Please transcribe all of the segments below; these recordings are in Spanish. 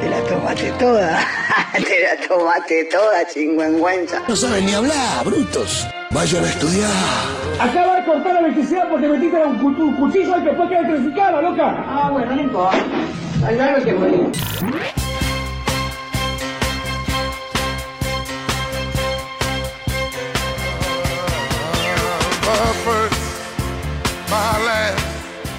te la tomaste toda. te la tomaste toda, chingüengüenza. No saben ni hablar, brutos. Vayan a estudiar. Acaba de cortar la electricidad porque metiste un, cu- un cuchillo y después queda electrificada, loca. Ah, bueno, no importa. Al que morir.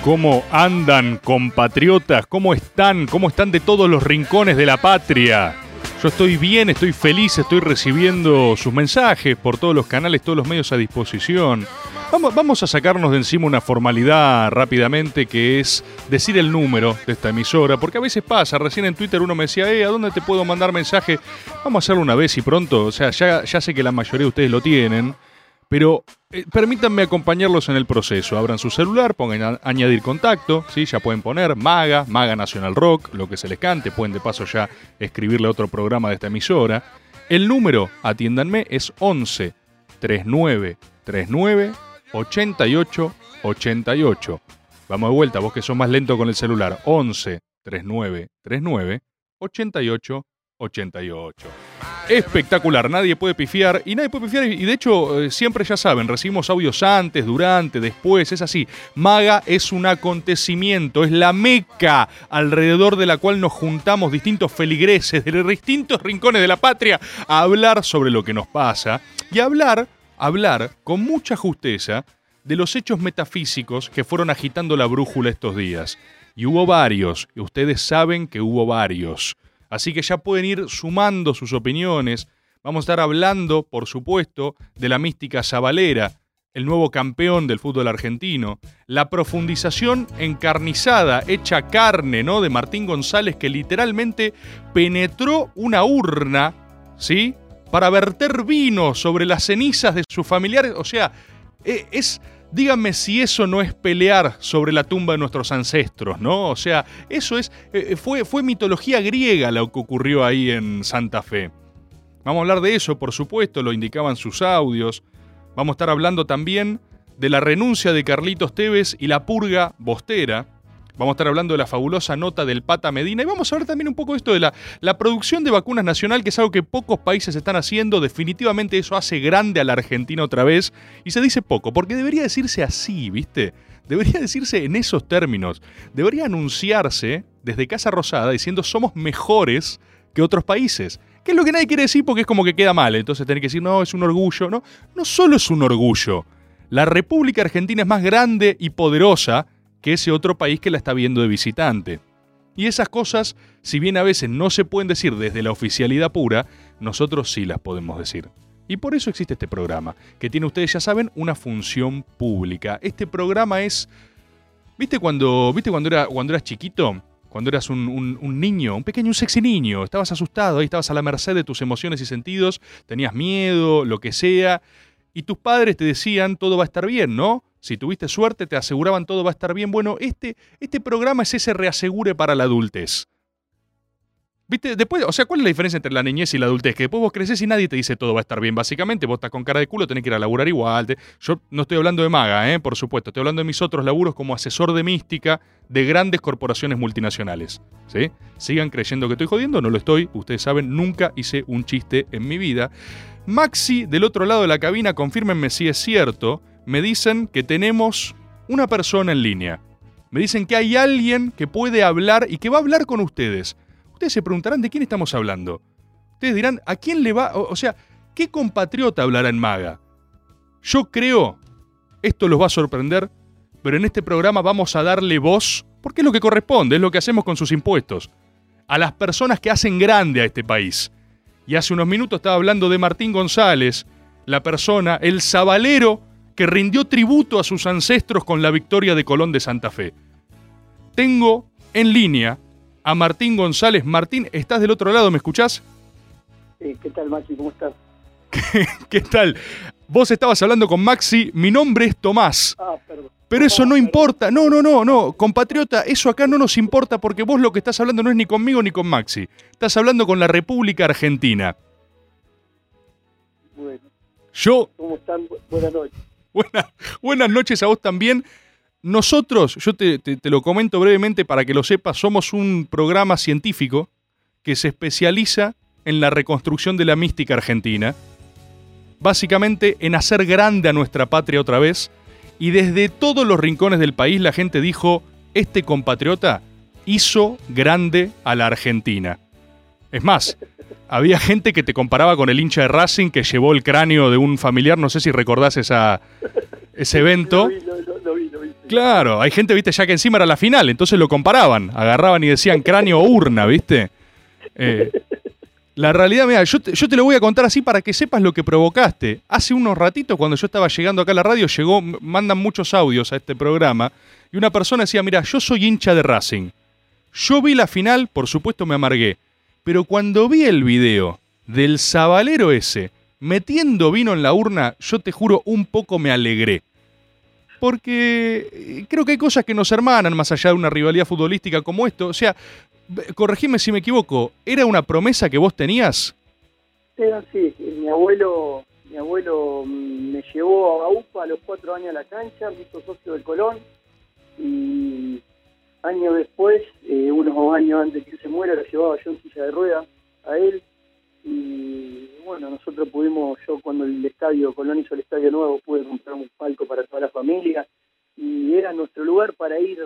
¿Cómo andan, compatriotas? ¿Cómo están? ¿Cómo están de todos los rincones de la patria? Yo estoy bien, estoy feliz, estoy recibiendo sus mensajes por todos los canales, todos los medios a disposición. Vamos, vamos a sacarnos de encima una formalidad rápidamente que es decir el número de esta emisora, porque a veces pasa, recién en Twitter uno me decía, eh, ¿a dónde te puedo mandar mensaje? Vamos a hacerlo una vez y pronto, o sea, ya, ya sé que la mayoría de ustedes lo tienen, pero eh, permítanme acompañarlos en el proceso. Abran su celular, pongan a- añadir contacto, ¿sí? ya pueden poner Maga, Maga Nacional Rock, lo que se les cante, pueden de paso ya escribirle otro programa de esta emisora. El número, atiéndanme, es 11 39 39 88 88. Vamos de vuelta, vos que sos más lento con el celular. 11 39 39 88 88. Espectacular, nadie puede pifiar y nadie puede pifiar y de hecho eh, siempre ya saben, recibimos audios antes, durante, después, es así. Maga es un acontecimiento, es la meca alrededor de la cual nos juntamos distintos feligreses de distintos rincones de la patria a hablar sobre lo que nos pasa y a hablar, hablar con mucha justeza de los hechos metafísicos que fueron agitando la brújula estos días. Y hubo varios, y ustedes saben que hubo varios. Así que ya pueden ir sumando sus opiniones. Vamos a estar hablando, por supuesto, de la mística Zabalera, el nuevo campeón del fútbol argentino, la profundización encarnizada, hecha carne, ¿no? De Martín González, que literalmente penetró una urna, ¿sí? Para verter vino sobre las cenizas de sus familiares. O sea, eh, es. Díganme si eso no es pelear sobre la tumba de nuestros ancestros, ¿no? O sea, eso es. eh, fue, fue mitología griega lo que ocurrió ahí en Santa Fe. Vamos a hablar de eso, por supuesto, lo indicaban sus audios. Vamos a estar hablando también de la renuncia de Carlitos Tevez y la purga bostera. Vamos a estar hablando de la fabulosa nota del Pata Medina y vamos a ver también un poco esto de la, la producción de vacunas nacional, que es algo que pocos países están haciendo. Definitivamente eso hace grande a la Argentina otra vez y se dice poco, porque debería decirse así, ¿viste? Debería decirse en esos términos. Debería anunciarse desde Casa Rosada diciendo somos mejores que otros países. Que es lo que nadie quiere decir porque es como que queda mal. Entonces tener que decir, no, es un orgullo. No, no solo es un orgullo. La República Argentina es más grande y poderosa que ese otro país que la está viendo de visitante. Y esas cosas, si bien a veces no se pueden decir desde la oficialidad pura, nosotros sí las podemos decir. Y por eso existe este programa, que tiene ustedes, ya saben, una función pública. Este programa es... ¿Viste cuando, ¿viste cuando, era, cuando eras chiquito? Cuando eras un, niño, un pequeño, un sexy niño, estabas asustado, ahí estabas a la merced de tus emociones y sentidos, tenías miedo, lo que sea, y tus padres te decían todo va a estar bien, ¿no? Si tuviste suerte, te aseguraban todo va a estar bien. Bueno, este, este programa es ese reasegure para la adultez. ¿Viste? Después, o sea, ¿cuál es la diferencia entre la niñez y la adultez? Que después vos creces y nadie te dice todo va a estar bien. Básicamente, vos estás con cara de culo, tenés que ir a laburar igual. Yo no estoy hablando de maga, ¿eh? por supuesto. Estoy hablando de mis otros laburos como asesor de mística de grandes corporaciones multinacionales. ¿Sí? Sigan creyendo que estoy jodiendo, no lo estoy. Ustedes saben, nunca hice un chiste en mi vida. Maxi, del otro lado de la cabina, confírmenme si es cierto. Me dicen que tenemos una persona en línea. Me dicen que hay alguien que puede hablar y que va a hablar con ustedes. Ustedes se preguntarán de quién estamos hablando. Ustedes dirán, ¿a quién le va? O, sea, ¿qué compatriota hablará en Maga? Yo creo, esto los va a sorprender, pero en este programa vamos a darle voz, porque es lo que corresponde, es lo que hacemos con sus impuestos, a las personas que hacen grande a este país. Y hace unos minutos estaba hablando de Martín González, la persona, el sabalero que rindió tributo a sus ancestros con la victoria de Colón de Santa Fe. Tengo en línea a Martín González. Martín, ¿estás del otro lado? ¿Me escuchás? Sí, ¿qué tal, Maxi? ¿Cómo estás? ¿Qué tal? Vos estabas hablando con Maxi, mi nombre es Tomás. Ah, perdón. Pero eso no importa. No, no, no, no. Compatriota, eso acá no nos importa porque vos lo que estás hablando no es ni conmigo ni con Maxi. Estás hablando con la República Argentina. Bueno, Yo, ¿cómo están? Bu- Buenas noches. Buenas, noches a vos también. Nosotros, yo te, te- te lo comento brevemente para que lo sepas, somos un programa científico que se especializa en la reconstrucción de la mística argentina. Básicamente en hacer grande a nuestra patria otra vez. Y desde todos los rincones del país la gente dijo, este compatriota hizo grande a la Argentina. Es más, había gente que te comparaba con el hincha de Racing que llevó el cráneo de un familiar, no sé si recordás esa, ese evento. Claro, hay gente, viste, ya que encima era la final, entonces lo comparaban, agarraban y decían cráneo o urna, viste. Eh, la realidad, mira, yo te, yo te lo voy a contar así para que sepas lo que provocaste. Hace unos ratitos, cuando yo estaba llegando acá a la radio, llegó, mandan muchos audios a este programa, y una persona decía, mira, yo soy hincha de Racing. Yo vi la final, por supuesto me amargué, pero cuando vi el video del sabalero ese metiendo vino en la urna, yo te juro, un poco me alegré porque eh, creo que hay cosas que nos hermanan más allá de una rivalidad futbolística como esto. O sea, corregime si me equivoco, ¿era una promesa que vos tenías? Era así. Mi abuelo, mi abuelo mm, me llevó a UPA a los cuatro años a la cancha, me hizo socio del Colón. Y años después, eh, unos años antes que se muera, lo llevaba yo en silla de ruedas a él. Y bueno, nosotros pudimos, yo cuando el estadio, Colón hizo el estadio nuevo, pude comprar un palco para toda la familia. Y era nuestro lugar para ir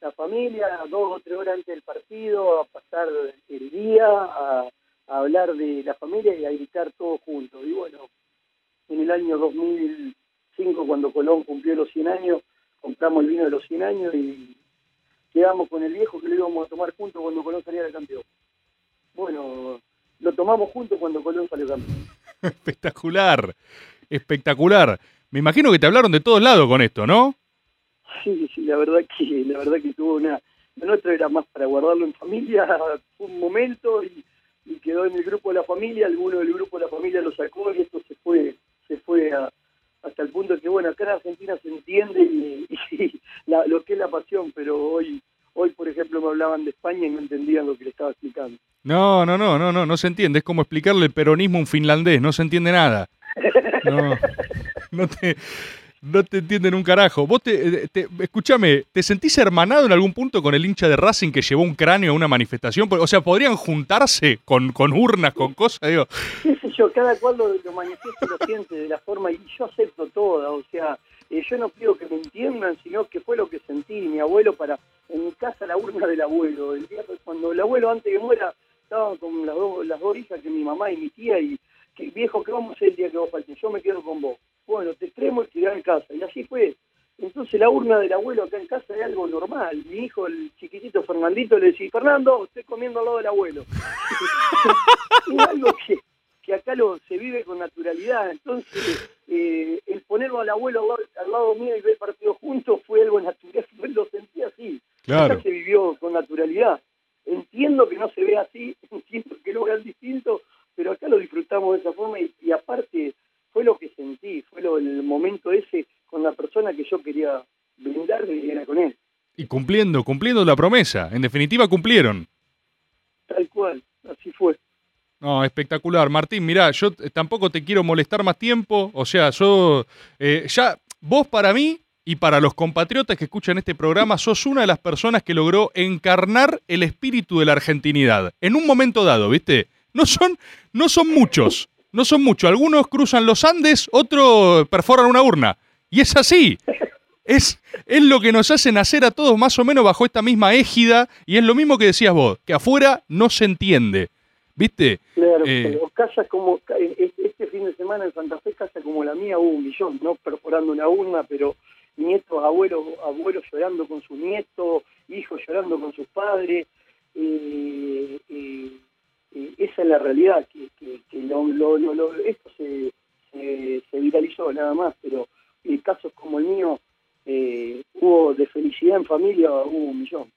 la familia, dos o tres horas antes del partido, a pasar el día, a, a hablar de la familia y a gritar todos juntos. Y bueno, en el año 2005, cuando Colón cumplió los 100 años, compramos el vino de los 100 años y quedamos con el viejo que lo íbamos a tomar juntos cuando Colón saliera campeón. Bueno, lo tomamos juntos cuando Colón salió campeón. Espectacular, espectacular. Me imagino que te hablaron de todos lados con esto, ¿no? Sí, sí, la verdad que la verdad que tuvo una lo nuestro era más para guardarlo en familia, fue un momento y, y quedó en el grupo de la familia, alguno del grupo de la familia lo sacó y esto se fue se fue a- hasta el punto que bueno, acá en Argentina se entiende y, y la- lo que es la pasión, pero hoy hoy por ejemplo me hablaban de España y no entendían lo que le estaba explicando. No, no, no, no, no, no se entiende. Es como explicarle el peronismo a un finlandés, no se entiende nada. No, no te, no te entienden un carajo. Vos te, te- escúchame, ¿te sentís hermanado en algún punto con el hincha de Racing que llevó un cráneo a una manifestación? O sea, ¿podrían juntarse con, con urnas, con cosas? Digo, sé yo, cada cual lo, lo manifiesta lo siente de la forma, y yo acepto toda, o sea, eh, yo no pido que me entiendan, sino que fue lo que sentí, mi abuelo para, en mi casa la urna del abuelo, el día cuando el abuelo antes que muera estaba con las dos, las dos hijas que mi mamá y mi tía, y que viejo, ¿qué vamos a hacer el día que vos faltes? Yo me quedo con vos. Bueno, te extremo y te en casa, y así fue. Entonces la urna del abuelo acá en casa es algo normal. Mi hijo, el chiquitito Fernandito, le decía, Fernando, estoy comiendo al lado del abuelo. es algo que, que acá lo, se vive con naturalidad. Entonces, eh, el ponerlo al abuelo al lado, al lado mío y ver el partido juntos fue algo natural, lo sentí así. Claro. Acá se vivió con naturalidad. Entiendo que no se ve así, entiendo que lo vean distinto, pero acá lo disfrutamos de esa forma y, y aparte fue lo que sentí, fue lo, el momento ese con la persona que yo quería brindar y era con él, y cumpliendo, cumpliendo la promesa. En definitiva, cumplieron. tal cual, así fue. No, espectacular. Martín, mirá, yo tampoco te quiero molestar más tiempo. O sea, yo eh, ya, vos para mí y para los compatriotas que escuchan este programa, sos una de las personas que logró encarnar el espíritu de la argentinidad. En un momento dado, ¿viste? No son, no son muchos, no son muchos. Algunos cruzan los Andes, otros perforan una urna. Y es así. Es, es lo que nos hace nacer a todos más o menos bajo esta misma égida. Y es lo mismo que decías vos, que afuera no se entiende. ¿Viste? Claro, Eh. casas como, ca- e- este fin de semana en Santa Fe, casa como la mía hubo un millón, no perforando una urna, pero nietos, abuelos, abuelos llorando con sus nietos, hijos llorando con sus padres. eh, eh, esa es la realidad, que, lo, esto se, se, viralizó nada más, pero eh, casos como el mío, eh, hubo de felicidad en familia, hubo un millón.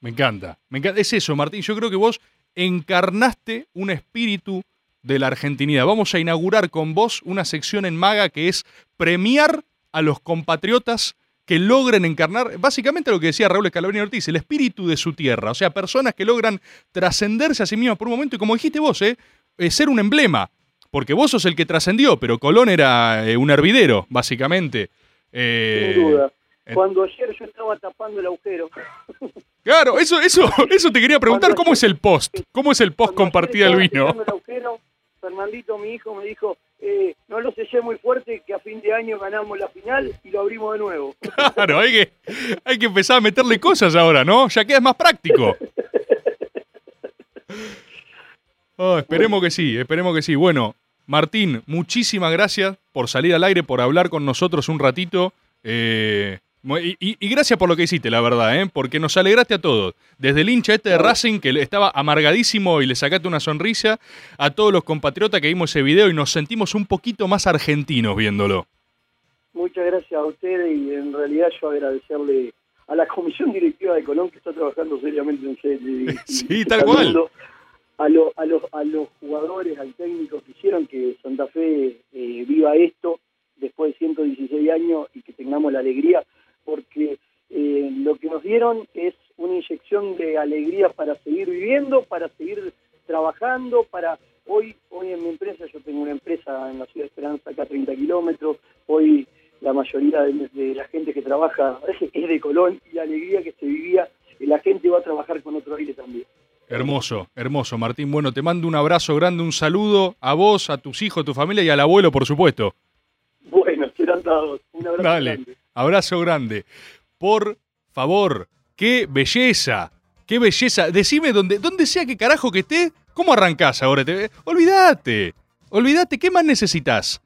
Me encanta, me encanta. Es eso, Martín. Yo creo que vos encarnaste un espíritu de la argentinidad. Vamos a inaugurar con vos una sección en Maga que es premiar a los compatriotas que logren encarnar, básicamente lo que decía Raúl Escalabrini Ortiz, el espíritu de su tierra. O sea, personas que logran trascenderse a sí mismas por un momento y como dijiste vos, ¿eh? Eh, ser un emblema. Porque vos sos el que trascendió, pero Colón era eh, un hervidero, básicamente. Eh, Sin duda. Cuando ayer yo estaba tapando el agujero. Claro, eso, eso, eso te quería preguntar, ¿cómo es el post? ¿Cómo es el post compartida del vino? el agujero, Fernandito, mi hijo, me dijo, eh, no lo sellé muy fuerte, que a fin de año ganamos la final y lo abrimos de nuevo. Claro, hay que, hay que empezar a meterle cosas ahora, ¿no? Ya queda más práctico. Oh, esperemos que sí, esperemos que sí. Bueno, Martín, muchísimas gracias por salir al aire, por hablar con nosotros un ratito. Eh, y, y- y gracias por lo que hiciste, la verdad, ¿eh? porque nos alegraste a todos. Desde el hincha este de Racing, que estaba amargadísimo y le sacaste una sonrisa, a todos los compatriotas que vimos ese video y nos sentimos un poquito más argentinos viéndolo. Muchas gracias a ustedes y en realidad yo agradecerle a la comisión directiva de Colón que está trabajando seriamente en serio. Sí, tal cual. A, lo- a, los, a los jugadores, al técnico que hicieron que Santa Fe eh, viva esto después de 116 años y que tengamos la alegría, porque eh, lo que nos dieron es una inyección de alegría para seguir viviendo, para seguir trabajando, para hoy, hoy en mi empresa, yo tengo una empresa en la ciudad de Esperanza, acá a 30 kilómetros, hoy la mayoría de, de la gente que trabaja es de Colón y la alegría que se vivía, eh, la gente va a trabajar con otro aire también. Hermoso, hermoso, Martín. Bueno, te mando un abrazo grande, un saludo a vos, a tus hijos, a tu familia y al abuelo, por supuesto. Bueno, serán todos. Un abrazo Dale, grande. Abrazo grande. Por favor, qué belleza, qué belleza. Decime donde, donde sea que carajo que esté, ¿cómo arrancás ahora? Te- olvídate, olvídate, ¿qué más necesitas?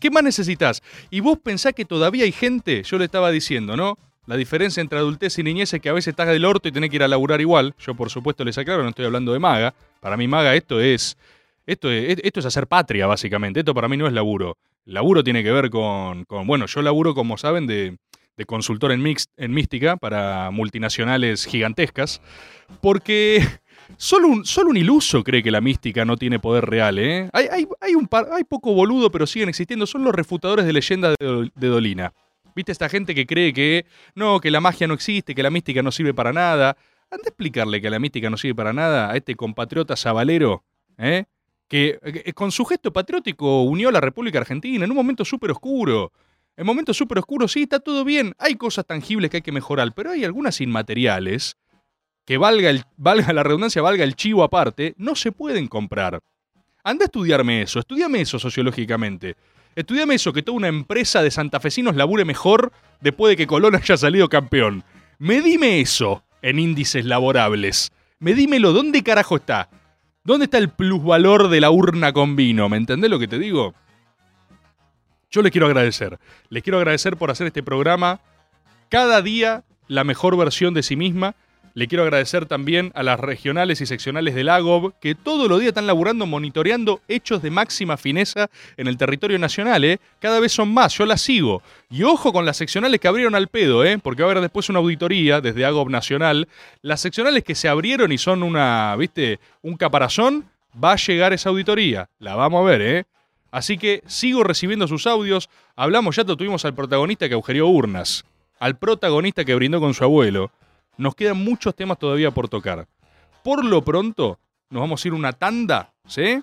¿Qué más necesitas? Y vos pensás que todavía hay gente, yo le estaba diciendo, ¿no? La diferencia entre adultez y niñez es que a veces estás del orto y tenés que ir a laburar igual. Yo, por supuesto, les aclaro, no estoy hablando de maga. Para mí, maga, esto es, esto es, esto es hacer patria, básicamente. Esto para mí no es laburo. Laburo tiene que ver con, bueno, yo laburo, como saben, de, de consultor en, mix, en mística para multinacionales gigantescas, porque solo un, solo un iluso cree que la mística no tiene poder real. ¿eh? Hay, hay, hay, un par, hay poco boludo, pero siguen existiendo. Son los refutadores de leyendas de Dolina. ¿Viste esta gente que cree que no, que la magia no existe, que la mística no sirve para nada? Anda a explicarle que la mística no sirve para nada a este compatriota sabalero, ¿eh? Que, que con su gesto patriótico unió a la República Argentina en un momento súper oscuro. En momentos súper oscuros, sí, está todo bien. Hay cosas tangibles que hay que mejorar, pero hay algunas inmateriales que valga, el, valga la redundancia, valga el chivo aparte, no se pueden comprar. Anda a estudiarme eso, estudiame eso sociológicamente. Estudiame eso, que toda una empresa de santafesinos labure mejor después de que Colón haya salido campeón. Medime eso en índices laborables. Medímelo, ¿dónde carajo está? ¿Dónde está el plusvalor de la urna con vino? ¿Me entendés lo que te digo? Yo les quiero agradecer. Les quiero agradecer por hacer este programa cada día la mejor versión de sí misma. Le quiero agradecer también a las regionales y seccionales del AGOB que todos los días están laburando, monitoreando hechos de máxima fineza en el territorio nacional. ¿eh? Cada vez son más, yo las sigo. Y ojo con las seccionales que abrieron al pedo, ¿eh? porque va a haber después una auditoría desde AGOB Nacional. Las seccionales que se abrieron y son una, ¿viste? Un caparazón, va a llegar esa auditoría. La vamos a ver, ¿eh? Así que sigo recibiendo sus audios. Hablamos, ya tuvimos al protagonista que agujerió urnas, al protagonista que brindó con su abuelo. Nos quedan muchos temas todavía por tocar. Por lo pronto, nos vamos a ir una tanda, ¿sí?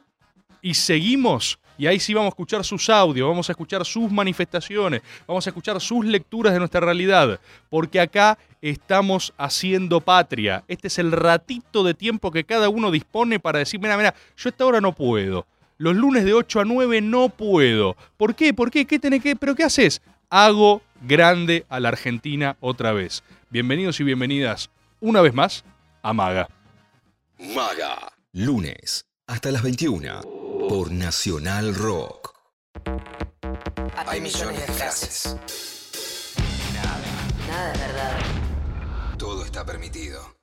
Y seguimos. Y ahí sí vamos a escuchar sus audios, vamos a escuchar sus manifestaciones, vamos a escuchar sus lecturas de nuestra realidad. Porque acá estamos haciendo patria. Este es el ratito de tiempo que cada uno dispone para decir, mira, mira, yo esta hora no puedo. Los lunes de 8 a 9 no puedo. ¿Por qué? ¿Por qué? ¿Qué tenés que? ¿Pero qué haces? Hago grande a la Argentina otra vez. Bienvenidos y bienvenidas una vez más a Maga. Maga. Lunes hasta las 21 por Nacional Rock. Hay millones de frases. Nada es verdad. Todo está permitido.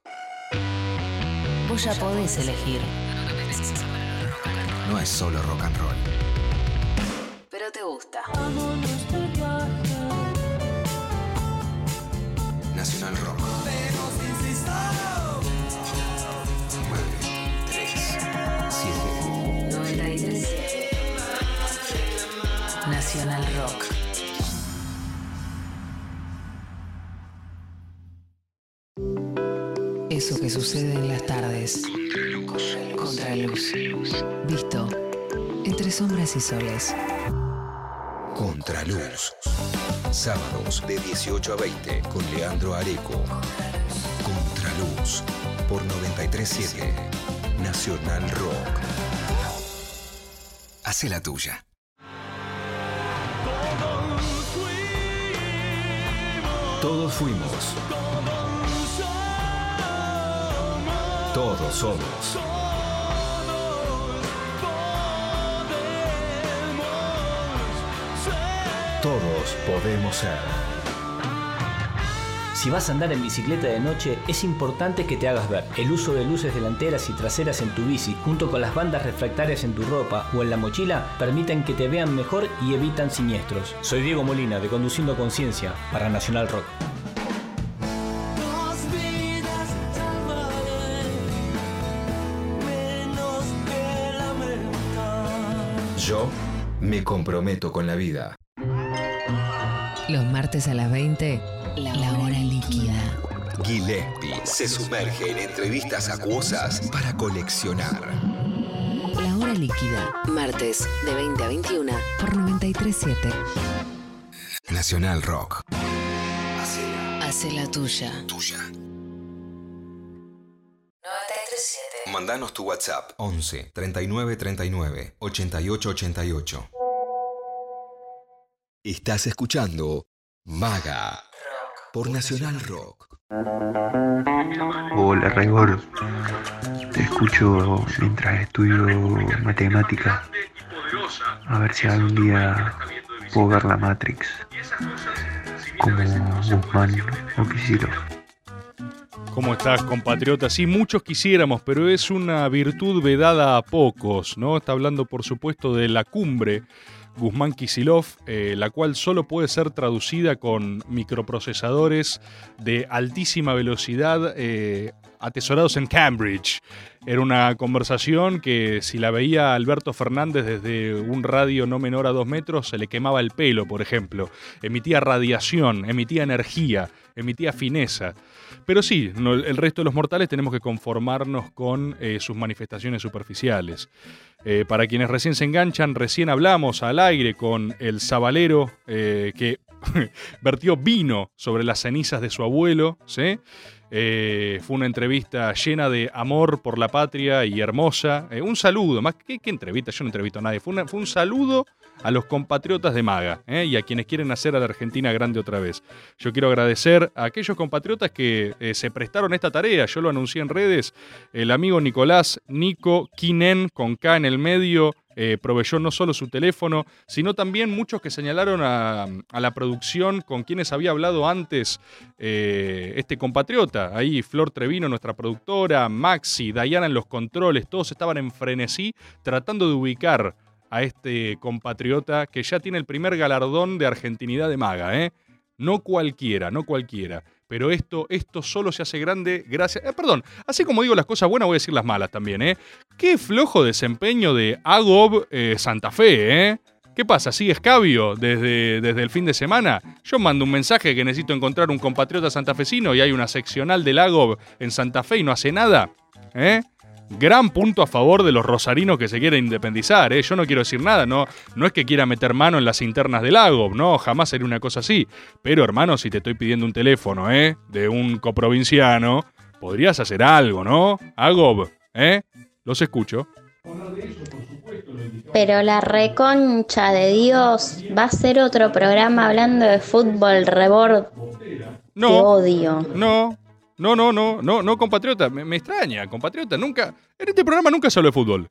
Vos ya podés elegir. No es solo rock and roll. Pero te gusta. volviendo rock. Nacional Rock. Eso que sucede en las tardes. Contra luz. Visto. Entre sombras y soles. Contraluz. Sábados de 18 a 20 con Leandro Areco. Contraluz por 937 Nacional Rock. Hace la tuya. Todos fuimos. Todos somos. Todos podemos ser. Si vas a andar en bicicleta de noche, es importante que te hagas ver. El uso de luces delanteras y traseras en tu bici, junto con las bandas refractarias en tu ropa o en la mochila, permiten que te vean mejor y evitan siniestros. Soy Diego Molina, de Conduciendo Conciencia, para Nacional Rock. Yo me comprometo con la vida. Los martes a las 20, la hora líquida. Gillespie se sumerge en entrevistas acuosas para coleccionar. La hora líquida. Martes de 20 a 21 por 937. Nacional Rock. Hace la tuya. Tuya. 937. Mandanos tu WhatsApp 11 39 39 88 88. Estás escuchando Maga por Nacional Rock. Hola Raigor, te escucho mientras estudio matemática. A ver si algún día puedo ver la Matrix como Guzmán o Kicillof. ¿Cómo estás, compatriota? Sí, muchos quisiéramos, pero es una virtud vedada a pocos, ¿no? Está hablando, por supuesto, de la cumbre Guzmán Kisilov, eh, la cual solo puede ser traducida con microprocesadores de altísima velocidad eh, atesorados en Cambridge. Era una conversación que si la veía Alberto Fernández desde un radio no menor a dos metros, se le quemaba el pelo, por ejemplo. Emitía radiación, emitía energía, emitía fineza. Pero sí, el resto de los mortales tenemos que conformarnos con eh, sus manifestaciones superficiales. Eh, para quienes recién se enganchan, recién hablamos al aire con el sabalero eh, que vertió vino sobre las cenizas de su abuelo. ¿sí? Eh, fue una entrevista llena de amor por la patria y hermosa. Eh, un saludo, más que ¿qué entrevista, yo no entrevisto a nadie. Fue, fue un saludo a los compatriotas de Maga ¿eh? y a quienes quieren hacer a la Argentina grande otra vez. Yo quiero agradecer a aquellos compatriotas que eh, se prestaron esta tarea. Yo lo anuncié en redes. El amigo Nicolás Nico Kinen, con K en el medio, eh, proveyó no solo su teléfono, sino también muchos que señalaron a, la producción con quienes había hablado antes este compatriota. Ahí Flor Trevino, nuestra productora, Maxi, Dayana en los controles, todos estaban en frenesí tratando de ubicar a este compatriota que ya tiene el primer galardón de argentinidad de maga, ¿eh? No cualquiera, no cualquiera. Pero esto, esto solo se hace grande gracias. eh, perdón, así como digo las cosas buenas, voy a decir las malas también, ¿eh? Qué flojo desempeño de Agob eh, Santa Fe, ¿eh? ¿Qué pasa? ¿Sigue escabio desde, desde el fin de semana? Yo mando un mensaje que necesito encontrar un compatriota santafesino y hay una seccional del Agob en Santa Fe y no hace nada. ¿Eh? Gran punto a favor de los rosarinos que se quieren independizar, ¿eh? Yo no quiero decir nada, no, no es que quiera meter mano en las internas del Agob, no, jamás sería una cosa así. Pero hermano, si te estoy pidiendo un teléfono, ¿eh? De un coprovinciano, podrías hacer algo, ¿no? Agob, ¿eh? Los escucho. Pero la reconcha de Dios va a ser otro programa hablando de fútbol, rebord. No. Te odio. No, no, no, no, no, no, compatriota. Me, extraña, compatriota. Nunca. En este programa nunca se habló de fútbol.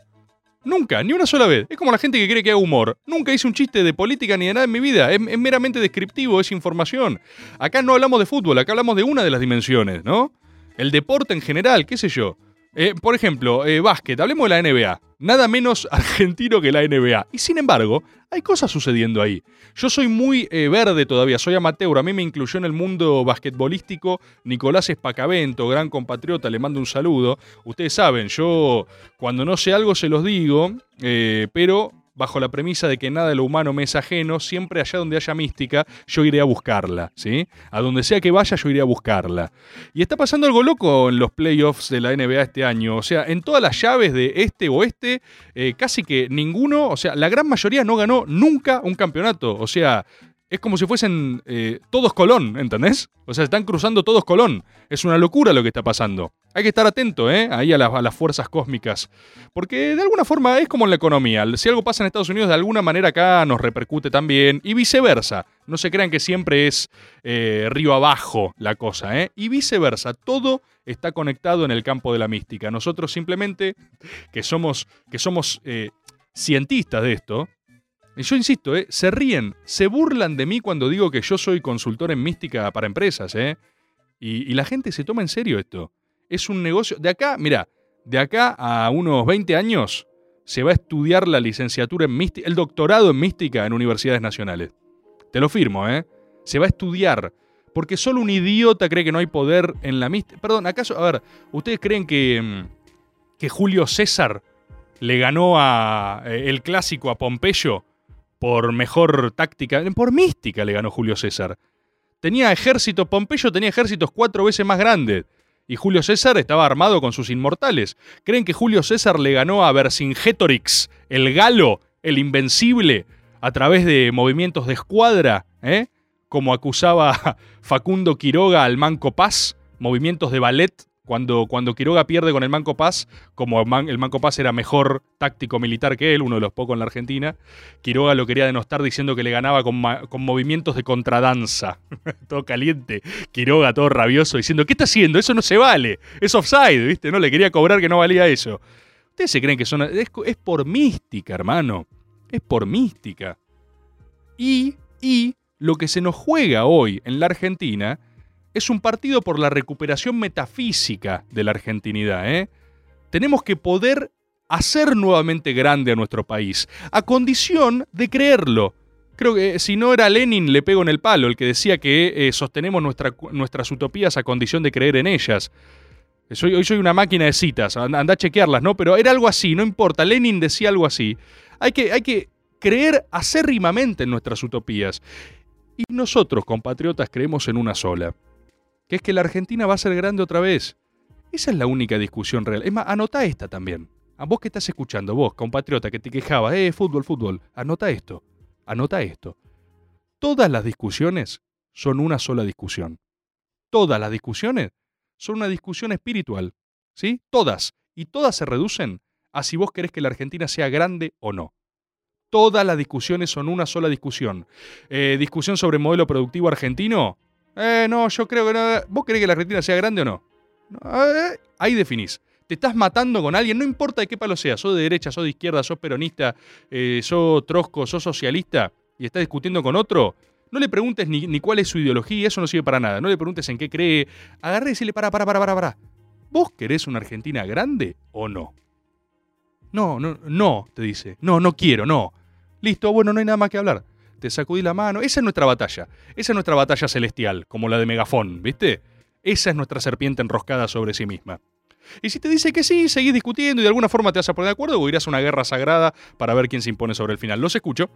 Nunca, ni una sola vez. Es como la gente que cree que hago humor. Nunca hice un chiste de política ni de nada en mi vida. Es, es meramente descriptivo, es información. Acá no hablamos de fútbol, acá hablamos de una de las dimensiones, ¿no? El deporte en general, qué sé yo. Eh, por ejemplo, eh, básquet, hablemos de la NBA. Nada menos argentino que la NBA. Y sin embargo, hay cosas sucediendo ahí. Yo soy muy eh, verde todavía, soy amateur. A mí me incluyó en el mundo basquetbolístico Nicolás Espacavento, gran compatriota, le mando un saludo. Ustedes saben, yo cuando no sé algo se los digo, eh, pero bajo la premisa de que nada de lo humano me es ajeno, siempre allá donde haya mística, yo iré a buscarla, ¿sí? A donde sea que vaya, yo iré a buscarla. Y está pasando algo loco en los playoffs de la NBA este año. O sea, en todas las llaves de este oeste, eh, casi que ninguno, o sea, la gran mayoría no ganó nunca un campeonato. O sea, es como si fuesen eh, todos Colón, ¿entendés? O sea, están cruzando todos Colón. Es una locura lo que está pasando. Hay que estar atento, ¿eh? Ahí a, las fuerzas cósmicas. Porque de alguna forma es como en la economía. Si algo pasa en Estados Unidos, de alguna manera acá nos repercute también. Y viceversa. No se crean que siempre es eh, río abajo la cosa, ¿eh? Y viceversa. Todo está conectado en el campo de la mística. Nosotros simplemente, que somos, que somos eh, cientistas de esto, yo insisto, ¿eh? se ríen, se burlan de mí cuando digo que yo soy consultor en mística para empresas, ¿eh? Y, la gente se toma en serio esto. Es un negocio. De acá, mira, de acá a unos 20 años se va a estudiar la licenciatura en mística, el doctorado en mística en universidades nacionales. Te lo firmo, ¿eh? Se va a estudiar. Porque solo un idiota cree que no hay poder en la mística. Perdón, ¿acaso? A ver, ¿ustedes creen que, mm, que Julio César le ganó a eh, el clásico a Pompeyo por mejor táctica, por mística le ganó Julio César. Tenía ejército, Pompeyo tenía ejércitos cuatro veces más grandes. Y Julio César estaba armado con sus inmortales. ¿Creen que Julio César le ganó a Vercingétorix, el galo, el invencible, a través de movimientos de escuadra? ¿eh? Como acusaba Facundo Quiroga al Manco Paz, movimientos de ballet cuando, cuando Quiroga pierde con el Manco Paz, como el Manco Paz era mejor táctico militar que él, uno de los pocos en la Argentina, Quiroga lo quería denostar diciendo que le ganaba con, con movimientos de contradanza. todo caliente. Quiroga todo rabioso diciendo, ¿qué está haciendo? Eso no se vale. Es offside, ¿viste? No le quería cobrar que no valía eso. Ustedes se creen que son... Es, es por mística, hermano. Es por mística. Y, y lo que se nos juega hoy en la Argentina es un partido por la recuperación metafísica de la argentinidad. ¿eh? Tenemos que poder hacer nuevamente grande a nuestro país, a condición de creerlo. Creo que si no era Lenin, le pego en el palo, el que decía que eh, sostenemos nuestra, nuestras utopías a condición de creer en ellas. Hoy soy una máquina de citas, anda, anda, a chequearlas, ¿no? Pero era algo así, no importa, Lenin decía algo así. Hay que, hay que creer acérrimamente en nuestras utopías. Y nosotros, compatriotas, creemos en una sola que es que la Argentina va a ser grande otra vez. Esa es la única discusión real. Es más, anota esta también. A vos que estás escuchando, vos, compatriota, que te quejabas, eh, fútbol, fútbol, anota esto, anota esto. Todas las discusiones son una sola discusión. Todas las discusiones son una discusión espiritual. ¿Sí? Todas. Y todas se reducen a si vos querés que la Argentina sea grande o no. Todas las discusiones son una sola discusión. Eh, discusión sobre el modelo productivo argentino. Eh, no, yo creo que no. ¿Vos querés que la Argentina sea grande o no? Eh, ahí definís. Te estás matando con alguien, no importa de qué palo sea, sos de derecha, sos de izquierda, sos peronista, eh, sos trosco, sos socialista y estás discutiendo con otro, no le preguntes ni, ni, cuál es su ideología, eso no sirve para nada. No le preguntes en qué cree. Agarré y decirle, para, para, para, para, para. ¿Vos querés una Argentina grande o no? No, no, no, te dice. No, no quiero, no. Listo, bueno, no hay nada más que hablar te sacudí la mano. Esa es nuestra batalla. Esa es nuestra batalla celestial, como la de Megafón, ¿viste? Esa es nuestra serpiente enroscada sobre sí misma. Y si te dice que sí, seguís discutiendo y de alguna forma te vas a poner de acuerdo o irás a una guerra sagrada para ver quién se impone sobre el final. Los escucho.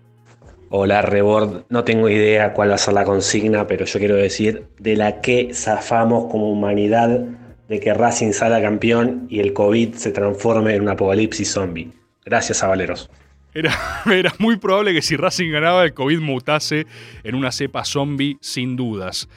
Hola Rebord, no tengo idea cuál va a ser la consigna, pero yo quiero decir de la que zafamos como humanidad de que Racing salga campeón y el COVID se transforme en un apocalipsis zombie. Gracias a Valeros. Era, era, muy probable que si Racing ganaba el COVID mutase en una cepa zombie sin dudas.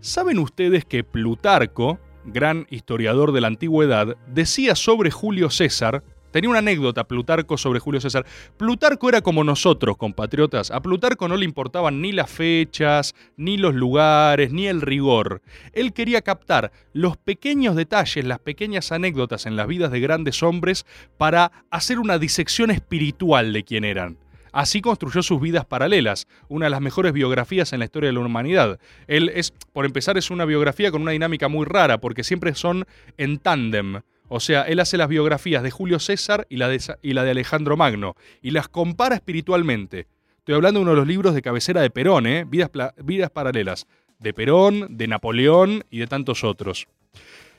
¿Saben ustedes que Plutarco, gran historiador de la antigüedad, decía sobre Julio César Tenía una anécdota Plutarco sobre Julio César. Plutarco era como nosotros, compatriotas. A Plutarco no le importaban ni las fechas, ni los lugares, ni el rigor. Él quería captar los pequeños detalles, las pequeñas anécdotas en las vidas de grandes hombres para hacer una disección espiritual de quién eran. Así construyó sus vidas paralelas, una de las mejores biografías en la historia de la humanidad. Él es, por empezar, es una biografía con una dinámica muy rara, porque siempre son en tándem. O sea, él hace las biografías de Julio César y la de, Alejandro Magno y las compara espiritualmente. Estoy hablando de uno de los libros de cabecera de Perón, ¿eh? Vidas, vidas paralelas. De Perón, de Napoleón y de tantos otros.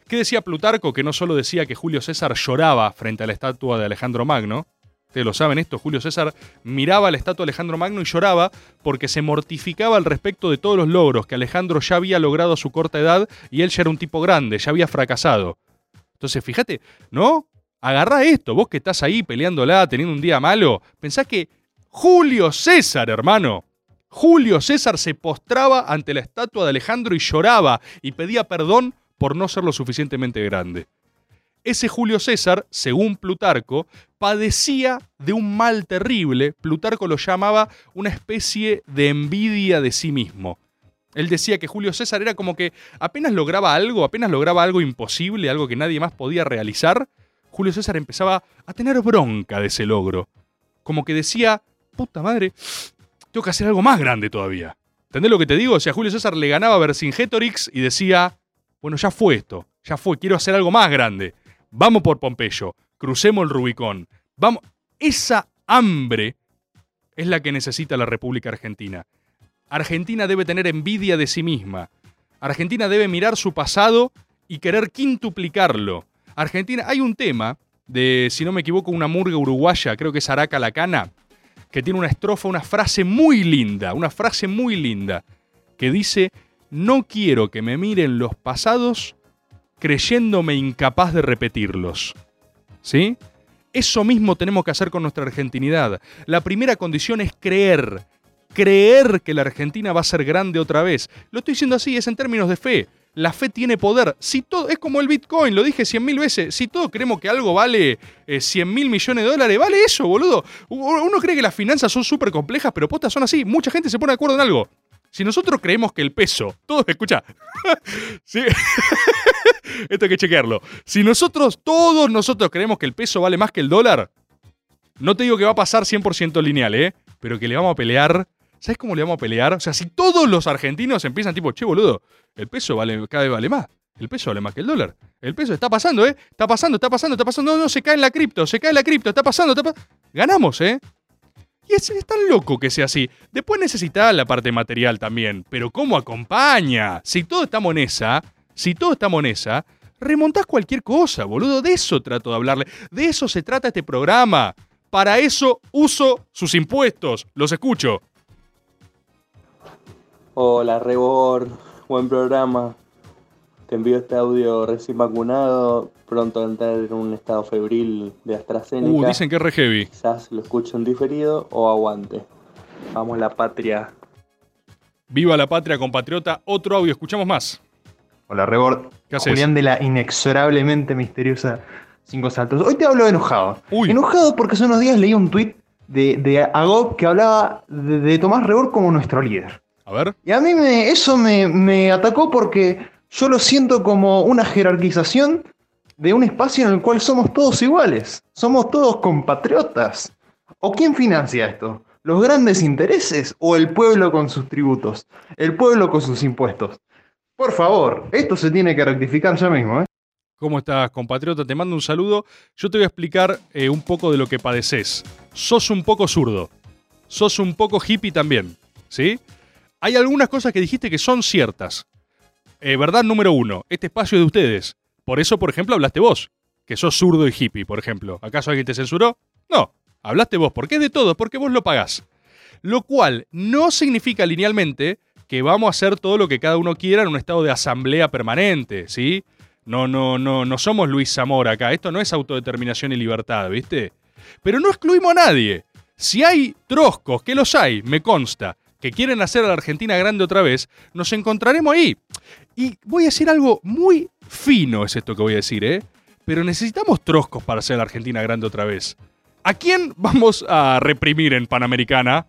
¿Qué decía Plutarco? Que no solo decía que Julio César lloraba frente a la estatua de Alejandro Magno, ustedes lo saben esto, Julio César miraba la estatua de Alejandro Magno y lloraba porque se mortificaba al respecto de todos los logros que Alejandro ya había logrado a su corta edad y él ya era un tipo grande, ya había fracasado. Entonces, fíjate, ¿no? Agarrá esto, vos que estás ahí peleándola, teniendo un día malo, pensá que Julio César, hermano, Julio César se postraba ante la estatua de Alejandro y lloraba y pedía perdón por no ser lo suficientemente grande. Ese Julio César, según Plutarco, padecía de un mal terrible. Plutarco lo llamaba una especie de envidia de sí mismo. Él decía que Julio César era como que apenas lograba algo, apenas lograba algo imposible, algo que nadie más podía realizar, Julio César empezaba a tener bronca de ese logro. Como que decía, puta madre, tengo que hacer algo más grande todavía. ¿Entendés lo que te digo? O sea, Julio César le ganaba a Vercingetorix y decía, bueno, ya fue esto, ya fue, quiero hacer algo más grande. Vamos por Pompeyo, crucemos el Rubicón. Vamos. Esa hambre es la que necesita la República Argentina. Argentina debe tener envidia de sí misma. Argentina debe mirar su pasado y querer quintuplicarlo. Argentina, hay un tema de, si no me equivoco, una murga uruguaya, creo que es Araca Lacana, que tiene una estrofa, una frase muy linda, una frase muy linda, que dice, no quiero que me miren los pasados creyéndome incapaz de repetirlos. ¿Sí? Eso mismo tenemos que hacer con nuestra argentinidad. La primera condición es creer. Creer que la Argentina va a ser grande otra vez. Lo estoy diciendo así, es en términos de fe. La fe tiene poder. Si todo, es como el Bitcoin, lo dije cien mil veces. Si todos creemos que algo vale eh, 100 mil millones de dólares, vale eso, boludo. Uno cree que las finanzas son súper complejas, pero postas son así. Mucha gente se pone de acuerdo en algo. Si nosotros creemos que el peso, todos, escucha, sí, esto hay que chequearlo. Si nosotros, todos nosotros creemos que el peso vale más que el dólar, no te digo que va a pasar 100% lineal, ¿eh? Pero que le vamos a pelear. ¿Sabes cómo le vamos a pelear? O sea, si todos los argentinos empiezan tipo, che, boludo, el peso vale, cada vez vale más. El peso vale más que el dólar. El peso está pasando, ¿eh? Está pasando, está pasando, está pasando. No, no, se cae en la cripto, se cae en la cripto, está pasando, está pasando. Ganamos, ¿eh? Y es, es, tan loco que sea así. Después necesita la parte material también. Pero ¿cómo acompaña? Si todo está en esa, si todo está en esa, remontás cualquier cosa, boludo. De eso trato de hablarle. De eso se trata este programa. Para eso uso sus impuestos. Los escucho. Hola, Rebor. Buen programa. Te envío este audio recién vacunado. Pronto a entrar en un estado febril de AstraZeneca. Uh, dicen que es re heavy. Quizás lo escucho en diferido o aguante. Vamos la patria. Viva la patria, compatriota. Otro audio, escuchamos más. Hola, Rebord. ¿Qué haces? Julián de la inexorablemente misteriosa Cinco Saltos. Hoy te hablo enojado. Enojado porque hace unos días leí un tuit de, de Agop que hablaba de, de Tomás Rebord como nuestro líder. A ver. Y a mí me, eso me, me atacó porque yo lo siento como una jerarquización de un espacio en el cual somos todos iguales. Somos todos compatriotas. ¿O quién financia esto? ¿Los grandes intereses o el pueblo con sus tributos? El pueblo con sus impuestos. Por favor, esto se tiene que rectificar ya mismo, ¿eh? ¿Cómo estás, compatriota? Te mando un saludo. Yo te voy a explicar eh, un poco de lo que padeces. Sos un poco zurdo. Sos un poco hippie también. ¿Sí? Hay algunas cosas que dijiste que son ciertas. Eh, verdad número uno, este espacio es de ustedes. Por eso, por ejemplo, hablaste vos, que sos zurdo y hippie, por ejemplo. ¿Acaso alguien te censuró? No, hablaste vos, porque es de todo, porque vos lo pagás. Lo cual no significa linealmente que vamos a hacer todo lo que cada uno quiera en un estado de asamblea permanente, ¿sí? No, no, no, no somos Luis Zamora acá. Esto no es autodeterminación y libertad, ¿viste? Pero no excluimos a nadie. Si hay troscos, que los hay, me consta, que quieren hacer a la Argentina grande otra vez, nos encontraremos ahí. Y voy a decir algo muy fino, es esto que voy a decir, ¿eh? Pero necesitamos troscos para hacer a la Argentina grande otra vez. ¿A quién vamos a reprimir en Panamericana?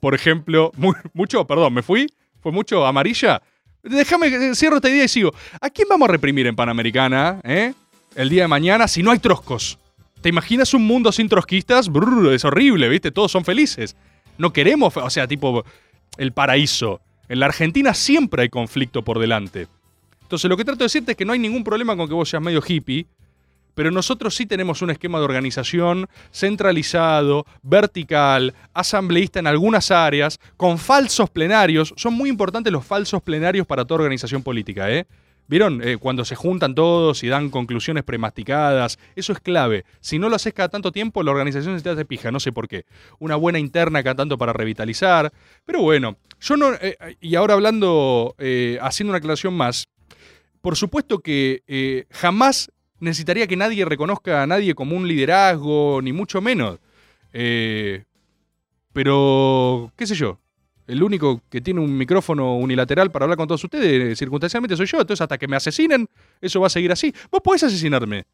Por ejemplo, mucho, perdón, me fui, fue mucho amarilla. Déjame, cierro esta idea y sigo. ¿A quién vamos a reprimir en Panamericana, eh? El día de mañana si no hay troscos. ¿Te imaginas un mundo sin trotskistas? Brrr, es horrible, ¿viste? Todos son felices. No queremos, o sea, tipo el paraíso. En la Argentina siempre hay conflicto por delante. Entonces lo que trato de decirte es que no hay ningún problema con que vos seas medio hippie, pero nosotros sí tenemos un esquema de organización centralizado, vertical, asambleísta en algunas áreas, con falsos plenarios. Son muy importantes los falsos plenarios para toda organización política, ¿eh? ¿Vieron? Eh, cuando se juntan todos y dan conclusiones premasticadas. Eso es clave. Si no lo haces cada tanto tiempo, la organización se te hace pija. No sé por qué. Una buena interna cada tanto para revitalizar. Pero bueno, yo no. eh, y ahora hablando, eh, haciendo una aclaración más. Por supuesto que eh, jamás necesitaría que nadie reconozca a nadie como un liderazgo, ni mucho menos. Eh, pero, qué sé yo. El único que tiene un micrófono unilateral para hablar con todos ustedes, circunstancialmente soy yo. Entonces, hasta que me asesinen, eso va a seguir así. Vos podés asesinarme.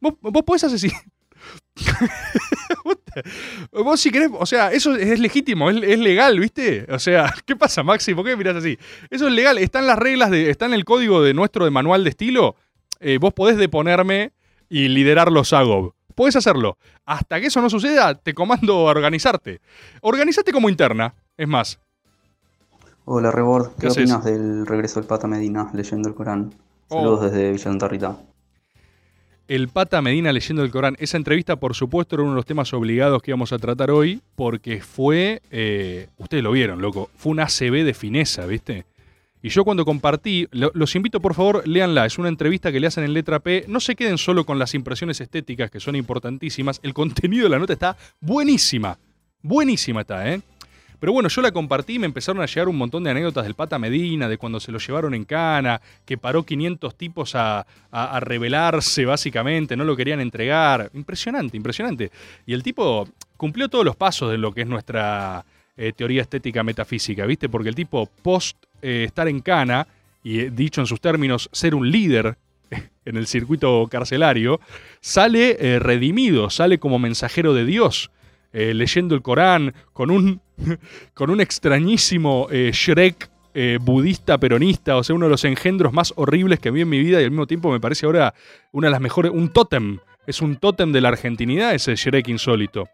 Vos, vos podés asesinar. vos si querés, o sea, eso es legítimo, es, legal, ¿viste? O sea, ¿qué pasa, Maxi? ¿Por qué mirás así? Eso es legal, está en las reglas, está en el código de nuestro manual de estilo. Eh, vos podés deponerme y liderar los AGOB. Podés hacerlo. Hasta que eso no suceda, te comando a organizarte. Organizate como interna, es más. Hola Rebord, ¿qué, opinas del regreso del Pata Medina leyendo el Corán? Oh. Saludos desde Villa. El Pata Medina leyendo el Corán. Esa entrevista, por supuesto, era uno de los temas obligados que íbamos a tratar hoy, porque fue. eh, ustedes lo vieron, loco. Fue una ACB de fineza, ¿viste? Y yo cuando compartí, lo- los invito por favor, léanla. Es una entrevista que le hacen en letra P. No se queden solo con las impresiones estéticas, que son importantísimas. El contenido de la nota está buenísima. Buenísima está, ¿eh? Pero bueno, yo la compartí y me empezaron a llegar un montón de anécdotas del Pata Medina, de cuando se lo llevaron en cana, que paró 500 tipos a, a, rebelarse básicamente, no lo querían entregar. Impresionante, impresionante. Y el tipo cumplió todos los pasos de lo que es nuestra eh, teoría estética metafísica, ¿viste? Porque el tipo, post eh, estar en cana, y eh, dicho en sus términos, ser un líder en el circuito carcelario, sale redimido, sale como mensajero de Dios, eh, leyendo el Corán, con un, con un extrañísimo eh, Shrek eh, budista peronista, o sea, uno de los engendros más horribles que vi en mi vida y al mismo tiempo me parece ahora una de las mejores, un tótem, es un tótem de la argentinidad ese Shrek insólito.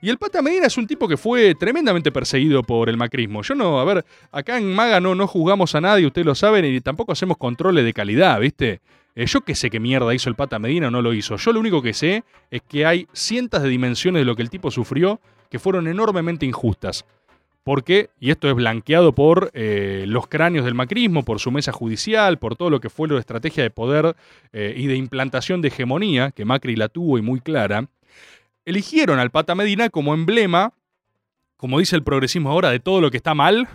Y el Pata Medina es un tipo que fue tremendamente perseguido por el macrismo. Yo no, a ver, acá en Maga no, no juzgamos a nadie, ustedes lo saben, y tampoco hacemos controles de calidad, ¿viste? Eh, yo qué sé qué mierda hizo el Pata Medina o no lo hizo. Yo lo único que sé es que hay cientos de dimensiones de lo que el tipo sufrió que fueron enormemente injustas. Porque, y esto es blanqueado por eh, los cráneos del macrismo, por su mesa judicial, por todo lo que fue la estrategia de poder eh, y de implantación de hegemonía, que Macri la tuvo y muy clara, eligieron al Pata Medina como emblema, como dice el progresismo ahora, de todo lo que está mal.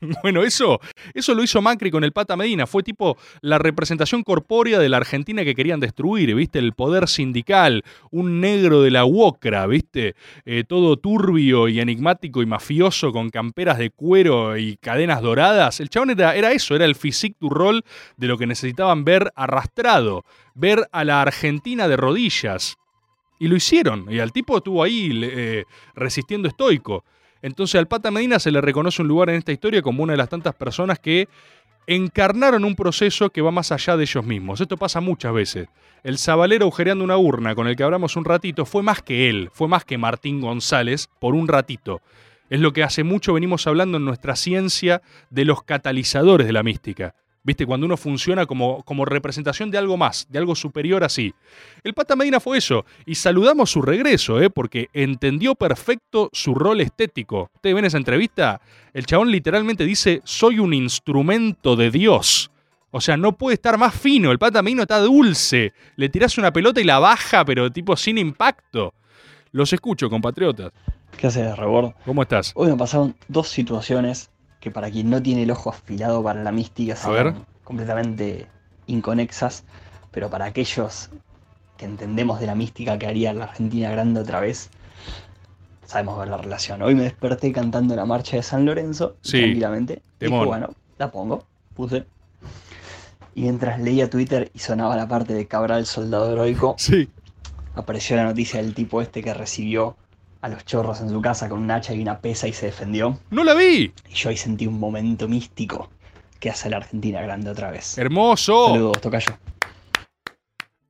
Bueno, eso, eso lo hizo Macri con el Pata Medina. Fue tipo la representación corpórea de la Argentina que querían destruir, ¿viste? El poder sindical, un negro de la UOCRA, ¿viste? Eh, todo turbio y enigmático y mafioso con camperas de cuero y cadenas doradas. El chabón era, eso, era el physique du de lo que necesitaban ver arrastrado, ver a la Argentina de rodillas. Y lo hicieron. Y al tipo estuvo ahí eh, resistiendo estoico. Entonces al Pata Medina se le reconoce un lugar en esta historia como una de las tantas personas que encarnaron un proceso que va más allá de ellos mismos. Esto pasa muchas veces. El sabalero agujereando una urna con el que hablamos un ratito fue más que él, fue más que Martín González por un ratito. Es lo que hace mucho venimos hablando en nuestra ciencia de los catalizadores de la mística. ¿Viste? Cuando uno funciona como, como representación de algo más, de algo superior así. El Pata Medina fue eso. Y saludamos su regreso, ¿eh? porque entendió perfecto su rol estético. Ustedes ven esa entrevista, el chabón literalmente dice, soy un instrumento de Dios. O sea, no puede estar más fino. El Pata Medina está dulce. Le tirás una pelota y la baja, pero tipo sin impacto. Los escucho, compatriotas. ¿Qué haces, Rebord? ¿Cómo estás? Hoy me pasaron dos situaciones que para quien no tiene el ojo afilado para la mística son completamente inconexas, pero para aquellos que entendemos de la mística que haría la Argentina grande otra vez, sabemos ver la relación. Hoy me desperté cantando la marcha de San Lorenzo, y Sí, tranquilamente. Dije, temón. bueno, la pongo, puse. Y mientras leía Twitter y sonaba la parte de Cabral Soldado Heroico, sí. apareció la noticia del tipo este que recibió a los chorros en su casa con un hacha y una pesa y se defendió. ¡No la vi! Y yo ahí sentí un momento místico que hace a la Argentina grande otra vez. Hermoso. Saludos, tocayo.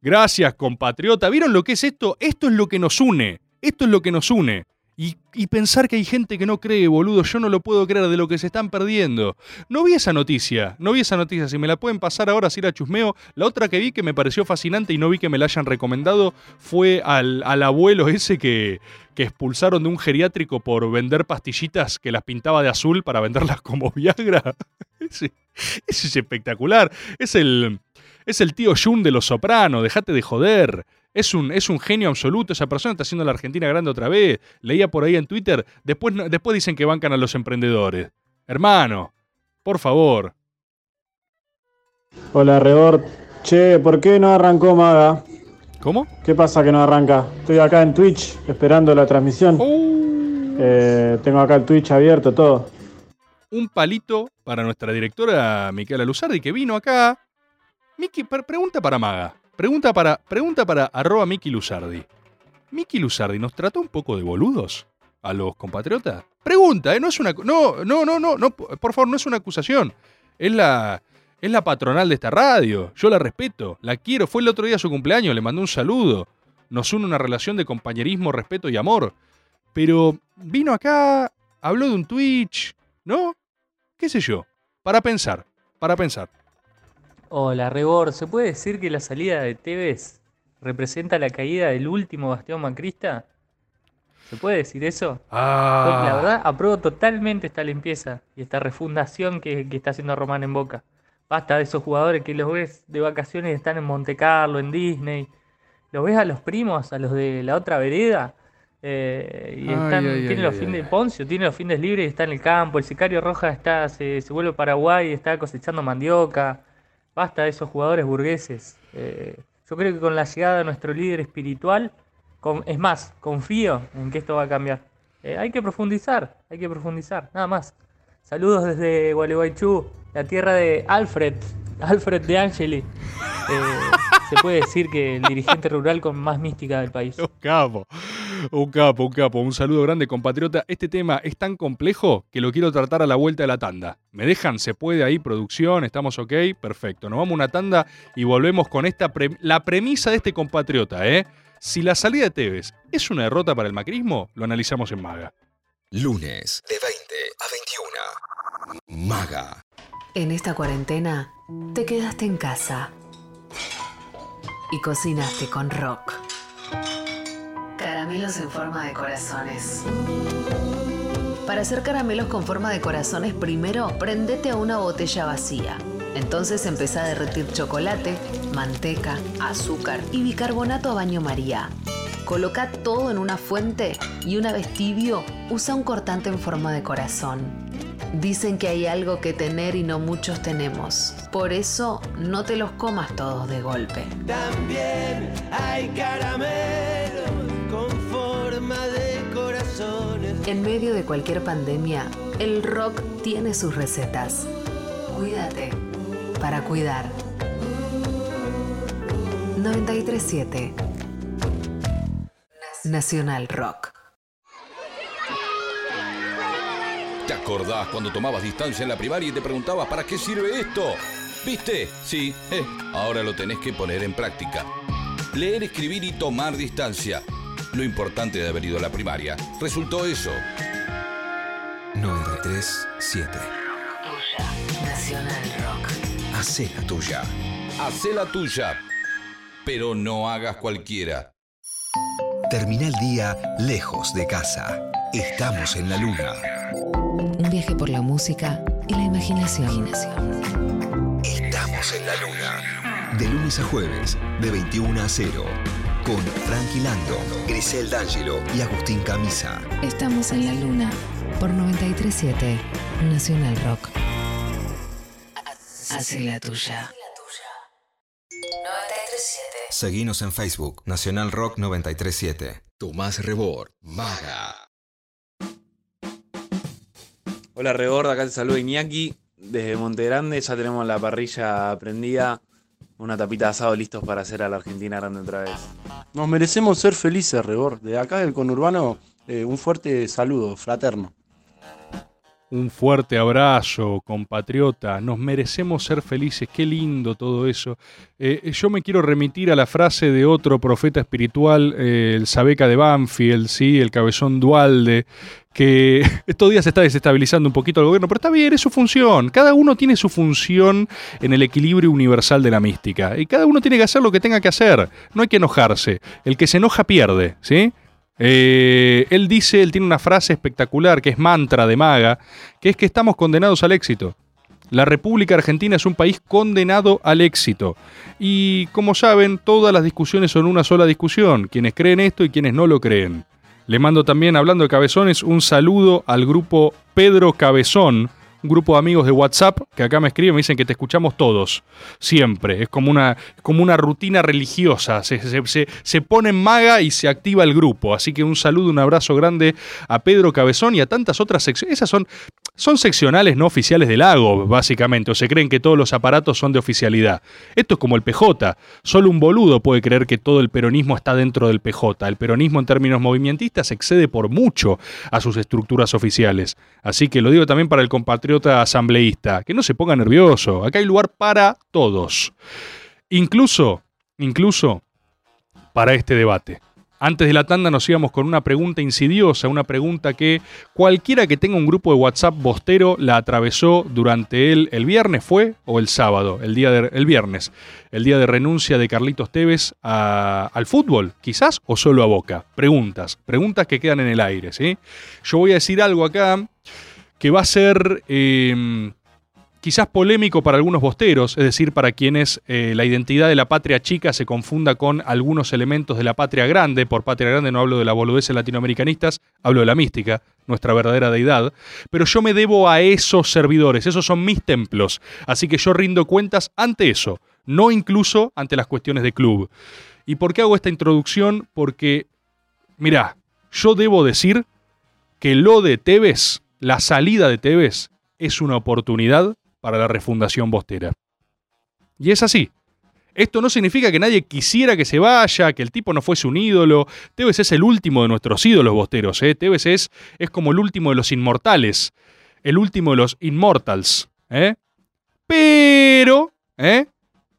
Gracias, compatriota. ¿Vieron lo que es esto? Esto es lo que nos une. Esto es lo que nos une. Y, pensar que hay gente que no cree, boludo, yo no lo puedo creer de lo que se están perdiendo. No vi esa noticia, no vi esa noticia. Si me la pueden pasar ahora, si la chusmeo. La otra que vi que me pareció fascinante y no vi que me la hayan recomendado fue al, abuelo ese que, que expulsaron de un geriátrico por vender pastillitas que las pintaba de azul para venderlas como Viagra. ese, es espectacular. Es el, es el tío Jun de los Sopranos, dejate de joder. Es un, es un genio absoluto, esa persona está haciendo la Argentina grande otra vez. Leía por ahí en Twitter, después, después dicen que bancan a los emprendedores. Hermano, por favor. Hola, Rebord. Che, ¿por qué no arrancó Maga? ¿Cómo? ¿Qué pasa que no arranca? Estoy acá en Twitch esperando la transmisión. Eh, tengo acá el Twitch abierto, todo. Un palito para nuestra directora Micaela Luzardi, que vino acá. Miki, pre- pregunta para Maga. Pregunta para, pregunta para arroba Miki Luzardi. ¿Miki Luzardi nos trató un poco de boludos a los compatriotas? Pregunta, ¿eh? No es una. No, no, no, no, no, por favor, no es una acusación. Es la. Es la patronal de esta radio. Yo la respeto, la quiero. Fue el otro día su cumpleaños, le mandé un saludo. Nos une una relación de compañerismo, respeto y amor. Pero vino acá, habló de un Twitch, ¿no? ¿Qué sé yo? Para pensar, para pensar. Hola, Rebor. ¿Se puede decir que la salida de Tevez representa la caída del último bastión macrista? ¿Se puede decir eso? Ah. La verdad, apruebo totalmente esta limpieza y esta refundación que, que está haciendo Román en Boca. Basta de esos jugadores que los ves de vacaciones y están en Monte Carlo, en Disney. Los ves a los primos, a los de la otra vereda. eh, y están, ay, tienen ay, los fines de Poncio, tiene los fines libres y está en el campo. El sicario Roja está, se, se vuelve a Paraguay y está cosechando mandioca. Basta de esos jugadores burgueses. Eh, yo creo que con la llegada de nuestro líder espiritual, con- es más, confío en que esto va a cambiar. Eh, hay que profundizar, hay que profundizar, nada más. Saludos desde Gualeguaychú, la tierra de Alfred, Alfred de Angeli. Eh, se puede decir que el dirigente rural con más mística del país. Un capo, un capo, un saludo grande, compatriota. Este tema es tan complejo que lo quiero tratar a la vuelta de la tanda. ¿Me dejan? ¿Se puede ahí, producción? ¿Estamos ok? Perfecto. Nos vamos a una tanda y volvemos con esta pre- la premisa de este compatriota, ¿eh? Si la salida de Tevez es una derrota para el macrismo, lo analizamos en Maga. Lunes de 20 a 21. Maga. En esta cuarentena te quedaste en casa y cocinaste con rock. Caramelos en forma de corazones. Para hacer caramelos con forma de corazones, primero prendete a una botella vacía. Entonces empezá a derretir chocolate, manteca, azúcar y bicarbonato a baño María. Coloca todo en una fuente y una vez tibio, usa un cortante en forma de corazón. Dicen que hay algo que tener y no muchos tenemos. Por eso, no te los comas todos de golpe. También hay caramelos con forma de corazones. En medio de cualquier pandemia, el rock tiene sus recetas. Cuídate para cuidar. 937 Nacional Rock. ¿Te acordás cuando tomabas distancia en la primaria y te preguntabas para qué sirve esto? ¿Viste? Sí, eh, ahora lo tenés que poner en práctica. Leer, escribir y tomar distancia. Lo importante de haber ido a la primaria resultó eso. 93.7. Nacional Rock. Hacé la tuya. Hacé la tuya, pero no hagas cualquiera. Termina el día lejos de casa. Estamos en la luna. Un viaje por la música y la imaginación. Estamos en la luna. De lunes a jueves, de 21 a 0. Con Frankie Lando, Grisel D'Angelo y Agustín Camisa. Estamos en la luna por 937 Nacional Rock. Hace la tuya. 937. Seguinos en Facebook, Nacional Rock 937. Tomás Rebord, Maga. Hola Rebord, acá te saluda Iñaki. Desde Monte Grande ya tenemos la parrilla prendida. Una tapita de asado listos para hacer a la Argentina grande otra vez. Nos merecemos ser felices, Rebor. De acá del conurbano, eh, un fuerte saludo, fraterno. Un fuerte abrazo, compatriota. Nos merecemos ser felices. Qué lindo todo eso. Eh, yo me quiero remitir a la frase de otro profeta espiritual, eh, el Sabeca de Banfield, ¿sí? el cabezón Dualde, que estos días se está desestabilizando un poquito el gobierno, pero está bien, es su función. Cada uno tiene su función en el equilibrio universal de la mística. Y cada uno tiene que hacer lo que tenga que hacer. No hay que enojarse. El que se enoja pierde, ¿sí? Eh, él dice, él tiene una frase espectacular que es mantra de maga, que es que estamos condenados al éxito. La República Argentina es un país condenado al éxito. Y como saben, todas las discusiones son una sola discusión, quienes creen esto y quienes no lo creen. Le mando también, hablando de cabezones, un saludo al grupo Pedro Cabezón, un grupo de amigos de WhatsApp que acá me escriben, me dicen que te escuchamos todos, siempre. Es como una, como una rutina religiosa. Se, se, se, se pone en maga y se activa el grupo. Así que un saludo, un abrazo grande a Pedro Cabezón y a tantas otras secciones. Esas son, son seccionales no oficiales del lago, básicamente, o se creen que todos los aparatos son de oficialidad. Esto es como el PJ. Solo un boludo puede creer que todo el peronismo está dentro del PJ. El peronismo en términos movimentistas excede por mucho a sus estructuras oficiales. Así que lo digo también para el compatriota asambleísta, que no se ponga nervioso. Acá hay lugar para todos. Incluso, incluso para este debate. Antes de la tanda nos íbamos con una pregunta insidiosa, una pregunta que cualquiera que tenga un grupo de WhatsApp bostero la atravesó durante el, el viernes, ¿fue? ¿O el sábado? El, día de, el viernes. El día de renuncia de Carlitos Tevez al fútbol, quizás, o solo a Boca. Preguntas, preguntas que quedan en el aire, ¿sí? Yo voy a decir algo acá que va a ser eh, quizás polémico para algunos bosteros, es decir, para quienes eh, la identidad de la patria chica se confunda con algunos elementos de la patria grande. Por patria grande no hablo de la boludeces latinoamericanistas, hablo de la mística, nuestra verdadera deidad. Pero yo me debo a esos servidores, esos son mis templos. Así que yo rindo cuentas ante eso, no incluso ante las cuestiones de club. ¿Y por qué hago esta introducción? Porque, mirá, yo debo decir que lo de Tevez, la salida de Tevez, es una oportunidad para la refundación bostera. Y es así. Esto no significa que nadie quisiera que se vaya, que el tipo no fuese un ídolo. Tevez es el último de nuestros ídolos bosteros. ¿eh? Tevez es, es como el último de los inmortales, el último de los immortals. ¿eh? Pero, ¿eh?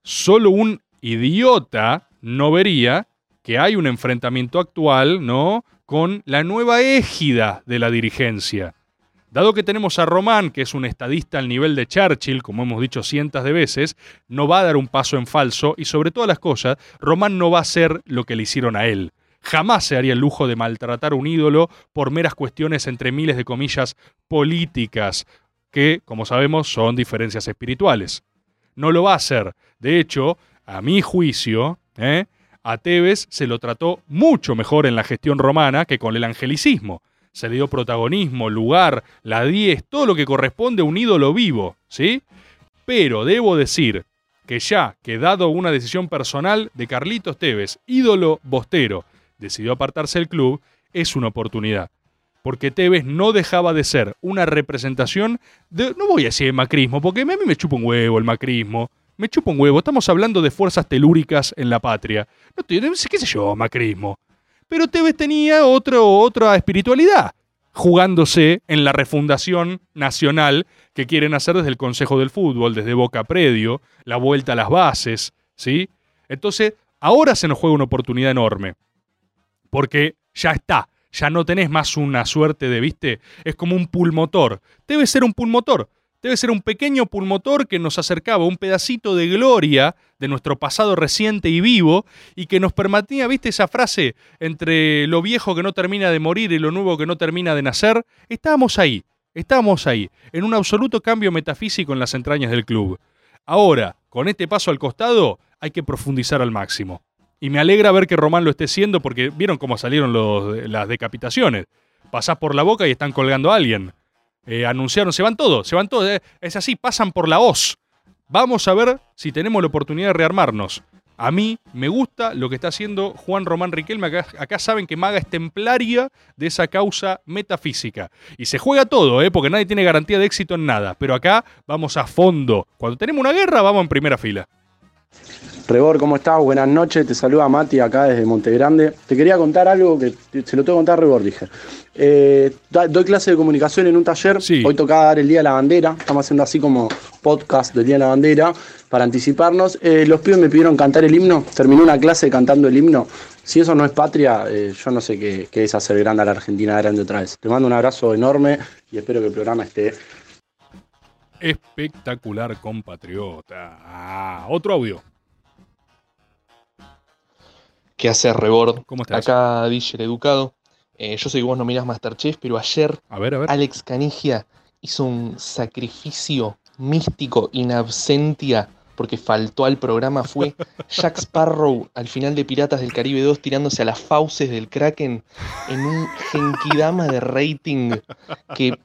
solo un idiota no vería que hay un enfrentamiento actual, ¿no? Con la nueva égida de la dirigencia. Dado que tenemos a Román, que es un estadista al nivel de Churchill, como hemos dicho cientos de veces, no va a dar un paso en falso y sobre todas las cosas, Román no va a hacer lo que le hicieron a él. Jamás se haría el lujo de maltratar a un ídolo por meras cuestiones entre miles de comillas políticas, que, como sabemos, son diferencias espirituales. No lo va a hacer. De hecho, a mi juicio, ¿eh? a Tevez se lo trató mucho mejor en la gestión romana que con el angelicismo se le dio protagonismo, lugar, la 10, todo lo que corresponde a un ídolo vivo, ¿sí? Pero debo decir que ya que dado una decisión personal de Carlitos Tevez, ídolo bostero, decidió apartarse del club, es una oportunidad. Porque Tevez no dejaba de ser una representación de, no voy a decir macrismo, porque a mí me chupa un huevo el macrismo, me chupa un huevo, estamos hablando de fuerzas telúricas en la patria. No te, qué sé yo, macrismo. Pero Tevez tenía otra espiritualidad, jugándose en la refundación nacional que quieren hacer desde el Consejo del Fútbol, desde Boca Predio, la vuelta a las bases, ¿sí? Entonces, ahora se nos juega una oportunidad enorme, porque ya está, ya no tenés más una suerte de, viste, es como un pulmotor. Debe ser un pulmotor, debe ser un pequeño pulmotor que nos acercaba un pedacito de gloria de nuestro pasado reciente y vivo y que nos permitía, viste esa frase entre lo viejo que no termina de morir y lo nuevo que no termina de nacer, estábamos ahí, estábamos ahí, en un absoluto cambio metafísico en las entrañas del club. Ahora, con este paso al costado, hay que profundizar al máximo. Y me alegra ver que Román lo esté haciendo porque vieron cómo salieron las decapitaciones. Pasás por la boca y están colgando a alguien. Eh, anunciaron, se van todos, se van todos. eh, es así, pasan por la hoz. Vamos a ver si tenemos la oportunidad de rearmarnos. A mí me gusta lo que está haciendo Juan Román Riquelme. Acá, acá saben que Maga es templaria de esa causa metafísica. Y se juega todo, ¿eh? porque nadie tiene garantía de éxito en nada. Pero acá vamos a fondo. Cuando tenemos una guerra, vamos en primera fila. Rebor, ¿cómo estás? Buenas noches, te saluda Mati acá desde Montegrande. Te quería contar algo que se lo tengo que contar a Rebor, dije. Eh, doy clase de comunicación en un taller, hoy tocaba dar el Día de la Bandera, estamos haciendo así como podcast del Día de la Bandera para anticiparnos. Eh, los pibes me pidieron cantar el himno, terminé una clase cantando el himno. Si eso no es patria, eh, yo no sé qué, qué es hacer grande a la Argentina grande otra vez. Te mando un abrazo enorme y espero que el programa esté Espectacular compatriota. Ah, otro audio. ¿Qué hace Rebord? ¿Cómo estás? Acá DJ el Educado. Eh, yo sé que vos no mirás Masterchef, pero ayer a ver, a ver. Alex Canigia hizo un sacrificio místico in absentia, porque faltó al programa, fue Jack Sparrow al final de Piratas del Caribe 2 tirándose a las fauces del Kraken en un genkidama de rating que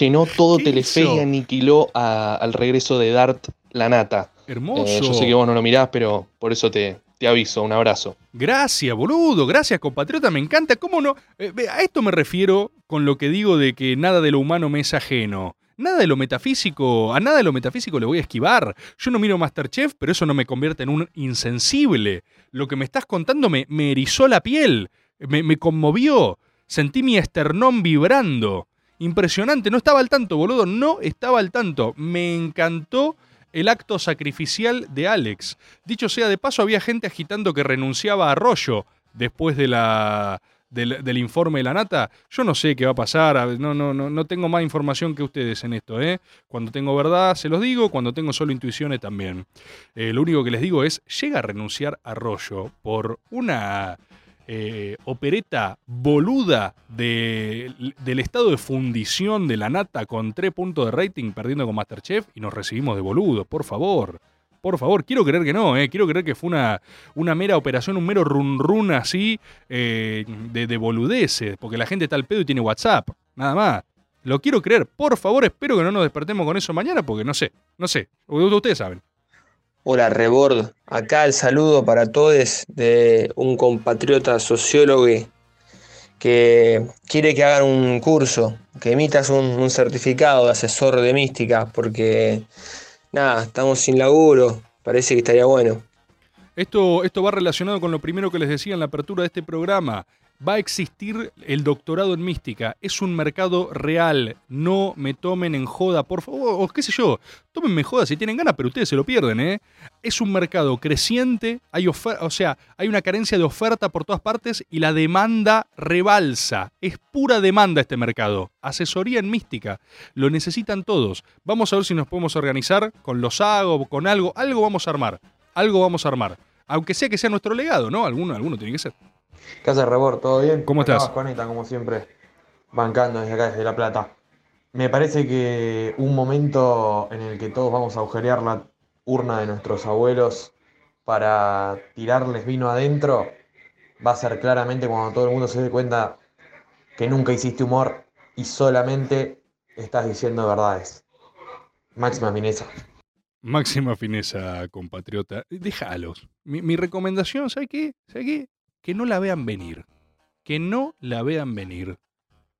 llenó todo ¿Qué Telefe y aniquiló a- al regreso de Dart la nata. Hermoso. Eh, yo sé que vos no lo mirás, pero por eso te, te aviso. Un abrazo. Gracias, boludo. Gracias, compatriota. Me encanta. ¿Cómo no? Eh, a esto me refiero con lo que digo de que nada de lo humano me es ajeno. Nada de lo metafísico, a nada de lo metafísico le voy a esquivar. Yo no miro Masterchef, pero eso no me convierte en un insensible. Lo que me estás contando me, me erizó la piel, me, me conmovió. Sentí mi esternón vibrando. Impresionante, no estaba al tanto, boludo, no estaba al tanto. Me encantó el acto sacrificial de Alex. Dicho sea de paso, había gente agitando que renunciaba a Arroyo después de la, del, informe de la nata. Yo no sé qué va a pasar, a no, no, no, no tengo más información que ustedes en esto. ¿eh? Cuando tengo verdad se los digo, cuando tengo solo intuiciones también. Eh, lo único que les digo es, llega a renunciar Arroyo por una eh, opereta boluda de- del estado de fundición de la nata con 3 puntos de rating perdiendo con Masterchef y nos recibimos de boludo, por favor. Por favor, quiero creer que no, eh. quiero creer que fue una, una mera operación, un mero run run así eh, de, de boludeces, porque la gente está al pedo y tiene WhatsApp, nada más. Lo quiero creer, por favor, espero que no nos despertemos con eso mañana, porque no sé, no sé, ustedes saben. Hola Rebord, acá el saludo para todos de un compatriota sociólogo que quiere que hagan un curso, que emitas un, certificado de asesor de mística, porque nada, estamos sin laburo, parece que estaría bueno. Esto, esto va relacionado con lo primero que les decía en la apertura de este programa. Va a existir el doctorado en mística. Es un mercado real. No me tomen en joda, por favor. O qué sé yo. Tómenme joda si tienen ganas, pero ustedes se lo pierden, ¿eh? Es un mercado creciente. Hay o sea, hay una carencia de oferta por todas partes y la demanda rebalsa. Es pura demanda este mercado. Asesoría en mística. Lo necesitan todos. Vamos a ver si nos podemos organizar con los AGO, con algo. Algo vamos a armar. Algo vamos a armar. Aunque sea que sea nuestro legado, ¿no? Alguno, alguno tiene que ser. ¿Qué hace Rebor? ¿Todo bien? ¿Cómo estás? Vasconeta, como siempre, bancando desde acá, desde La Plata. Me parece que un momento en el que todos vamos a agujerear la urna de nuestros abuelos para tirarles vino adentro va a ser claramente cuando todo el mundo se dé cuenta que nunca hiciste humor y solamente estás diciendo verdades. Máxima fineza. Máxima fineza, compatriota. Déjalos. Mi, mi recomendación, ¿sabe qué? ¿Sabe qué? Que no la vean venir. Que no la vean venir.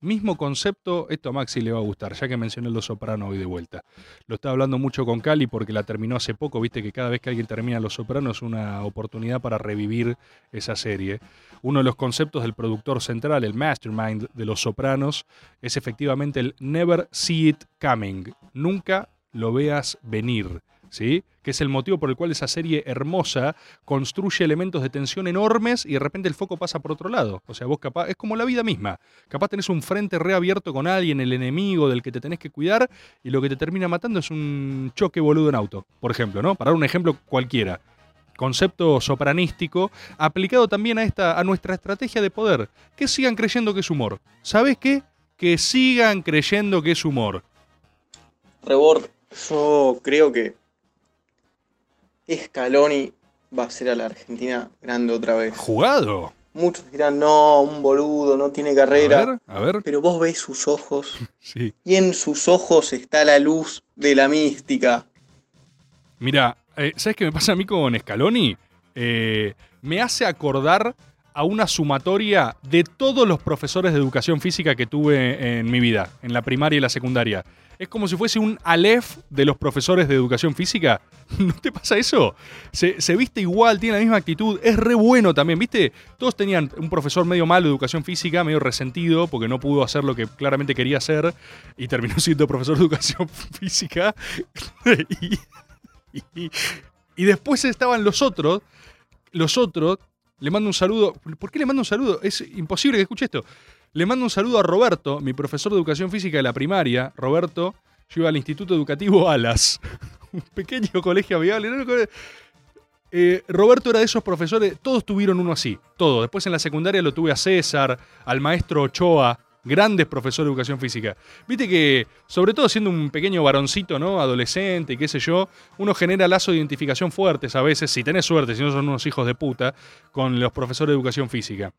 Mismo concepto, esto a Maxi le va a gustar, ya que mencioné Los Sopranos hoy de vuelta. Lo estaba hablando mucho con Cali porque la terminó hace poco, viste que cada vez que alguien termina Los Sopranos es una oportunidad para revivir esa serie. Uno de los conceptos del productor central, el mastermind de Los Sopranos, es efectivamente el never see it coming. Nunca lo veas venir. ¿Sí? Que es el motivo por el cual esa serie hermosa construye elementos de tensión enormes y de repente el foco pasa por otro lado. O sea, vos capaz, es como la vida misma. Capaz tenés un frente reabierto con alguien, el enemigo del que te tenés que cuidar, y lo que te termina matando es un choque boludo en auto, por ejemplo, ¿no? Para dar un ejemplo cualquiera. Concepto sopranístico aplicado también a, esta, a nuestra estrategia de poder. Que sigan creyendo que es humor. ¿Sabes qué? Que sigan creyendo que es humor. Rebord, yo creo que Scaloni va a ser a la Argentina grande otra vez. ¿Jugado? Muchos dirán, no, un boludo, no tiene carrera. A ver, a ver. Pero vos ves sus ojos Sí. y en sus ojos está la luz de la mística. Mira, eh, ¿sabes qué me pasa a mí con Scaloni? Eh, me hace acordar a una sumatoria de todos los profesores de educación física que tuve en mi vida, en la primaria y la secundaria. Es como si fuese un Aleph de los profesores de educación física. ¿No te pasa eso? Se, viste igual, tiene la misma actitud, es re bueno también, ¿viste? Todos tenían un profesor medio malo de educación física, medio resentido, porque no pudo hacer lo que claramente quería hacer y terminó siendo profesor de educación física. y, y, y después estaban los otros. Los otros, le mando un saludo. ¿Por qué le mando un saludo? Es imposible que escuche esto. Le mando un saludo a Roberto, mi profesor de educación física de la primaria. Roberto, yo iba al Instituto Educativo Alas, un pequeño colegio amigable. Eh, Roberto era de esos profesores, todos tuvieron uno así, todos. Después en la secundaria lo tuve a César, al maestro Ochoa, Grandes profesores de educación física. Viste que, sobre todo siendo un pequeño varoncito, ¿no? Adolescente qué sé yo, uno genera lazos de identificación fuertes a veces, si tenés suerte, si no son unos hijos de puta, con los profesores de educación física.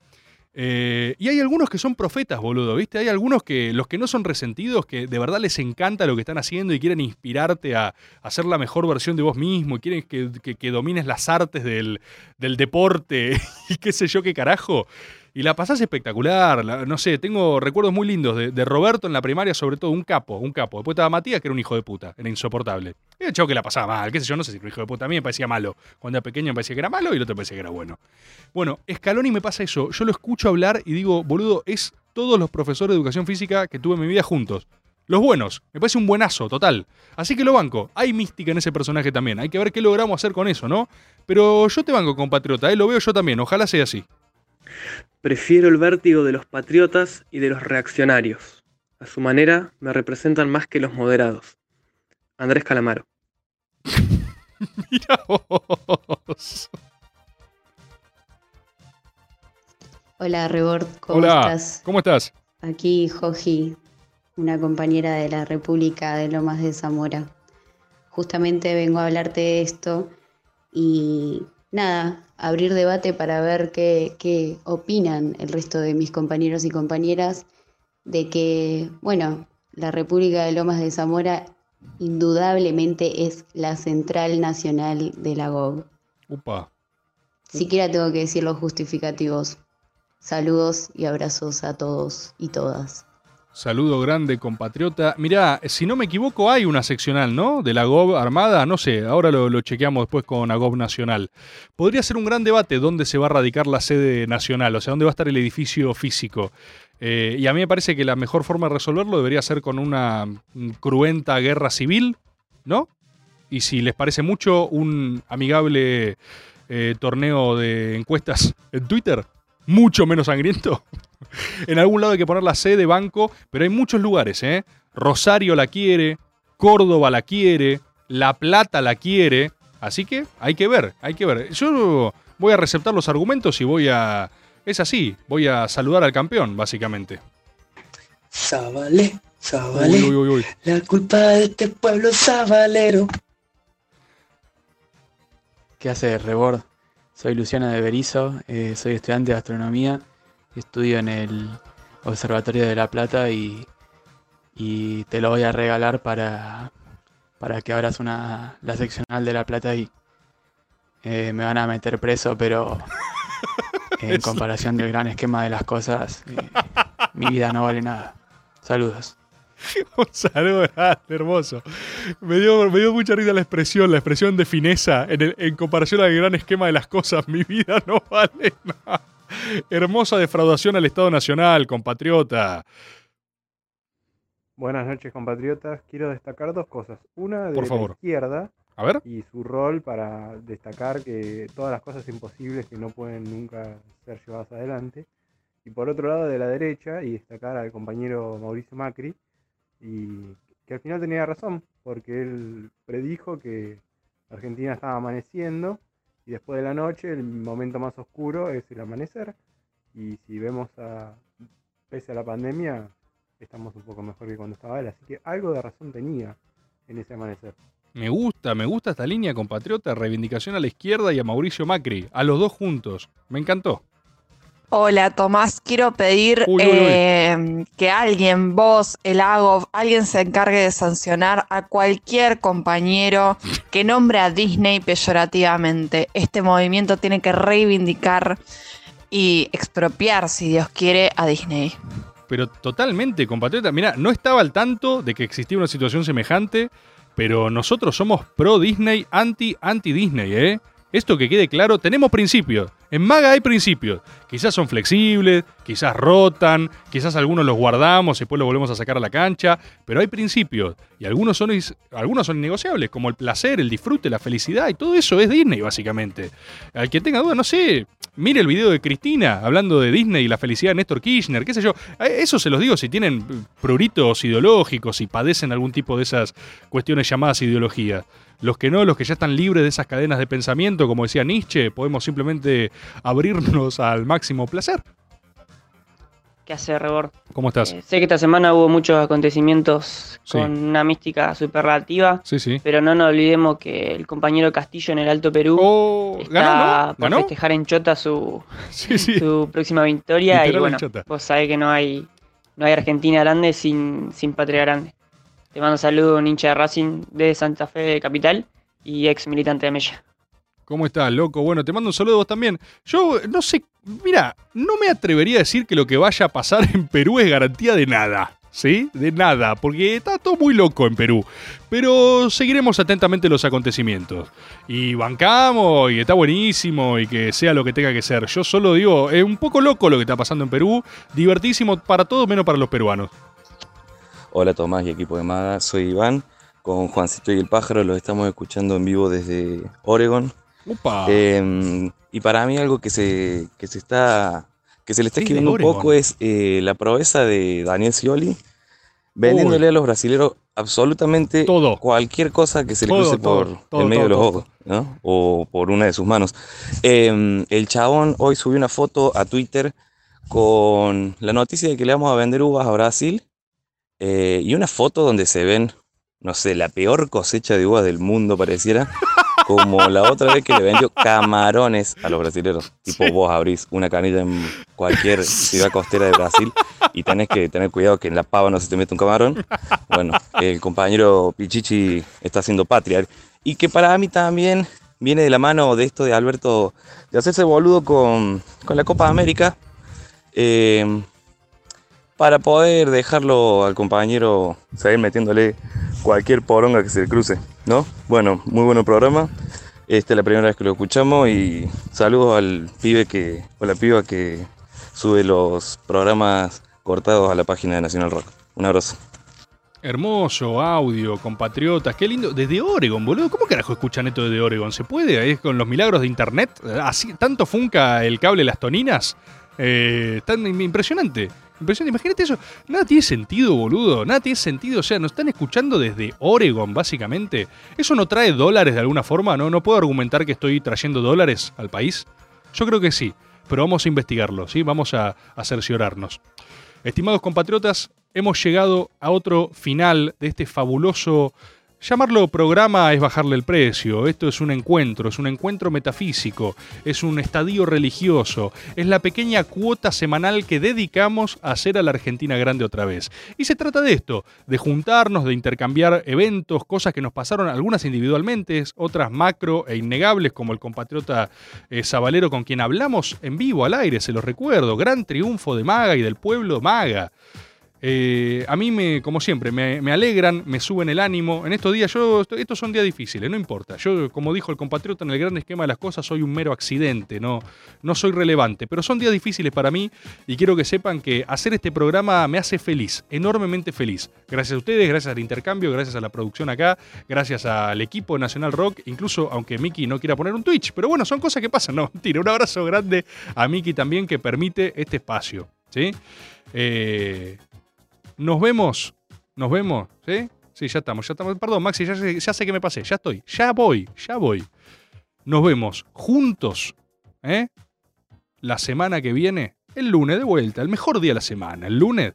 Eh, y hay algunos que son profetas, boludo, ¿viste? Hay algunos que, los que no son resentidos, que de verdad les encanta lo que están haciendo y quieren inspirarte a, ser la mejor versión de vos mismo y quieren que, que- que domines las artes del, del deporte y qué sé yo qué carajo. Y la pasás espectacular, la- no sé, tengo recuerdos muy lindos de, de Roberto en la primaria, sobre todo un capo, un capo. Después estaba Matías, que era un hijo de puta, era insoportable. Era el chavo que la pasaba mal, qué sé yo, no sé si era un hijo de puta. A mí me parecía malo. Cuando era pequeño me parecía que era malo y el otro me parecía que era bueno. Bueno, Scaloni me pasa eso. Yo lo escucho hablar y digo, boludo, es todos los profesores de educación física que tuve en mi vida juntos. Los buenos. Me parece un buenazo, total. Así que lo banco. Hay mística en ese personaje también. Hay que ver qué logramos hacer con eso, ¿no? Pero yo te banco, compatriota. ¿eh? Lo veo yo también. Ojalá sea así. Prefiero el vértigo de los patriotas y de los reaccionarios. A su manera, me representan más que los moderados. Andrés Calamaro. Mira vos. Hola Rebord, ¿cómo Hola, estás? ¿cómo estás? Aquí Joji, una compañera de la República de Lomas de Zamora. Justamente vengo a hablarte de esto y nada, abrir debate para ver qué, qué opinan el resto de mis compañeros y compañeras de que, bueno, la República de Lomas de Zamora indudablemente es la central nacional de la GOG. Upa. Siquiera tengo que decir los justificativos. Saludos y abrazos a todos y todas. Saludo grande, compatriota. Mirá, si no me equivoco, hay una seccional, ¿no? De la GOB armada, no sé, ahora lo, chequeamos después con la GOB nacional. Podría ser un gran debate dónde se va a radicar la sede nacional, o sea, dónde va a estar el edificio físico. Eh, y a mí me parece que la mejor forma de resolverlo debería ser con una cruenta guerra civil, ¿no? Y si les parece mucho, un amigable eh, torneo de encuestas en Twitter, mucho menos sangriento. en algún lado hay que poner la sede, banco, pero hay muchos lugares, ¿eh? Rosario la quiere, Córdoba la quiere, La Plata la quiere, así que hay que ver, hay que ver. Yo voy a receptar los argumentos y voy a... Es así, voy a saludar al campeón, básicamente. Zabale, Zabale. Uy, uy, uy, uy. La culpa de este pueblo es sabalero. ¿Qué hace Rebord? Soy Luciana de Berizo, eh, soy estudiante de astronomía, estudio en el Observatorio de La Plata y, y te lo voy a regalar para, para que abras una, la seccional de La Plata y eh, me van a meter preso, pero en comparación del gran esquema de las cosas, eh, mi vida no vale nada. Saludos. Un saludo grande, hermoso. Me dio, me dio mucha risa la expresión, la expresión de fineza en, el- en comparación al gran esquema de las cosas. Mi vida no vale nada. Hermosa defraudación al Estado Nacional, compatriota. Buenas noches, compatriotas. Quiero destacar dos cosas. Una de Por favor. la izquierda A ver. y su rol para destacar que todas las cosas imposibles que no pueden nunca ser llevadas adelante. Y por otro lado, de la derecha, y destacar al compañero Mauricio Macri, y que al final tenía razón, porque él predijo que Argentina estaba amaneciendo y después de la noche el momento más oscuro es el amanecer. Y si vemos a, pese a la pandemia, estamos un poco mejor que cuando estaba él. Así que algo de razón tenía en ese amanecer. Me gusta, me gusta esta línea, compatriota. Reivindicación a la izquierda y a Mauricio Macri. A los dos juntos. Me encantó. Hola Tomás, quiero pedir Uy, uy, uy. eh, que alguien, vos, el AGO, alguien se encargue de sancionar a cualquier compañero que nombre a Disney peyorativamente. Este movimiento tiene que reivindicar y expropiar, si Dios quiere, a Disney. Pero totalmente, compatriota. Mira, no estaba al tanto de que existía una situación semejante, pero nosotros somos pro Disney, anti anti Disney, ¿eh? Esto que quede claro, tenemos principios. En Maga hay principios. Quizás son flexibles, quizás rotan, quizás algunos los guardamos y después los volvemos a sacar a la cancha, pero hay principios. Y algunos son, algunos son innegociables, como el placer, el disfrute, la felicidad, y todo eso es Disney, básicamente. Al que tenga duda, no sé, mire el video de Cristina hablando de Disney y la felicidad de Néstor Kirchner, qué sé yo. Eh, Eso se los digo si tienen pruritos ideológicos, si padecen algún tipo de esas cuestiones llamadas ideologías. Los que no, los que ya están libres de esas cadenas de pensamiento, como decía Nietzsche, podemos simplemente abrirnos al máximo placer. ¿Qué hace Rebord? ¿Cómo estás? Eh, sé que esta semana hubo muchos acontecimientos Sí. con una mística superlativa, Sí, sí. pero no nos olvidemos que el compañero Castillo en el Alto Perú está Oh, ¿ganó, no? por ¿Ganó? festejar en Chota su, Sí, sí. su próxima victoria Literal y en bueno, vos sabés que no hay, no hay Argentina grande sin, sin patria grande. Te mando saludos, un hincha de Racing de Santa Fe de Capital y ex militante de Mella. ¿Cómo estás, loco? Bueno, te mando un saludo a vos también. Yo no sé, mira, no me atrevería a decir que lo que vaya a pasar en Perú es garantía de nada. ¿Sí? De nada, porque está todo muy loco en Perú. Pero seguiremos atentamente los acontecimientos. Y bancamos, y está buenísimo, y que sea lo que tenga que ser. Yo solo digo, es un poco loco lo que está pasando en Perú. Divertísimo para todos, menos para los peruanos. Hola Tomás y equipo de Maga, soy Iván, con Juancito y el Pájaro, los estamos escuchando en vivo desde Oregon. Eh, y para mí algo que se, que se está que se le está Sí, escribiendo un poco es eh, la proeza de Daniel Scioli, vendiéndole Uy. a los brasileros absolutamente cualquier cosa que se le cruce todo, por todo, el medio de los ojos, ¿no? O por una de sus manos. Eh, el chabón hoy subió una foto a Twitter con la noticia de que le vamos a vender uvas a Brasil eh, y una foto donde se ven, no sé, la peor cosecha de uvas del mundo pareciera, como la otra vez que le vendió camarones a los brasileños. Tipo, vos abrís una canilla en cualquier ciudad costera de Brasil y tenés que tener cuidado que en la pava no se te mete un camarón. Bueno, el compañero Pichichi está haciendo patria. Y que para mí también viene de la mano de esto de Alberto, de hacerse boludo con, con la Copa América. eh, para poder dejarlo al compañero seguir metiéndole cualquier poronga que se le cruce, ¿no? Bueno, muy buen programa. Esta es la primera vez que lo escuchamos y saludos al pibe que, o la piba que sube los programas cortados a la página de Nacional Rock. Un abrazo. Hermoso audio, compatriotas, qué lindo. Desde Oregon, boludo. ¿Cómo carajo escuchan esto desde Oregon? ¿Se puede? ¿Es con los milagros de internet? Así, ¿Tanto funca el cable las toninas? Eh, tan impresionante. Impresionante. Imagínate eso. Nada tiene sentido, boludo. Nada tiene sentido. O sea, nos están escuchando desde Oregon, básicamente. ¿Eso no trae dólares de alguna forma? ¿No, no puedo argumentar que estoy trayendo dólares al país? Yo creo que sí. Pero vamos a investigarlo, ¿sí? Vamos a, a cerciorarnos. Estimados compatriotas, hemos llegado a otro final de este fabuloso... Llamarlo programa es bajarle el precio. Esto es un encuentro, es un encuentro metafísico, es un estadio religioso, es la pequeña cuota semanal que dedicamos a hacer a la Argentina grande otra vez. Y se trata de esto, de juntarnos, de intercambiar eventos, cosas que nos pasaron, algunas individualmente, otras macro e innegables, como el compatriota eh, Zabalero con quien hablamos en vivo al aire, se los recuerdo. Gran triunfo de Maga y del pueblo Maga. Eh, a mí, me, como siempre, me, alegran, me suben el ánimo. En estos días, estos son días difíciles, no importa. Yo, como dijo el compatriota en el gran esquema de las cosas, soy un mero accidente, no, no soy relevante. Pero son días difíciles para mí y quiero que sepan que hacer este programa me hace feliz, enormemente feliz. Gracias a ustedes, gracias al intercambio, gracias a la producción acá, gracias al equipo de Nacional Rock, incluso aunque Miki no quiera poner un Twitch. Pero bueno, son cosas que pasan, no, mentira. Un abrazo grande a Miki también que permite este espacio. ¿sí? Eh, nos vemos, nos vemos, ¿sí? Sí, ya estamos, ya estamos. Perdón, Maxi, ya sé, ya sé que me pasé, ya estoy, ya voy, ya voy. Nos vemos juntos, ¿eh? La semana que viene, el lunes de vuelta, el mejor día de la semana, el lunes,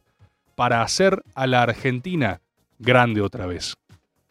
para hacer a la Argentina grande otra vez.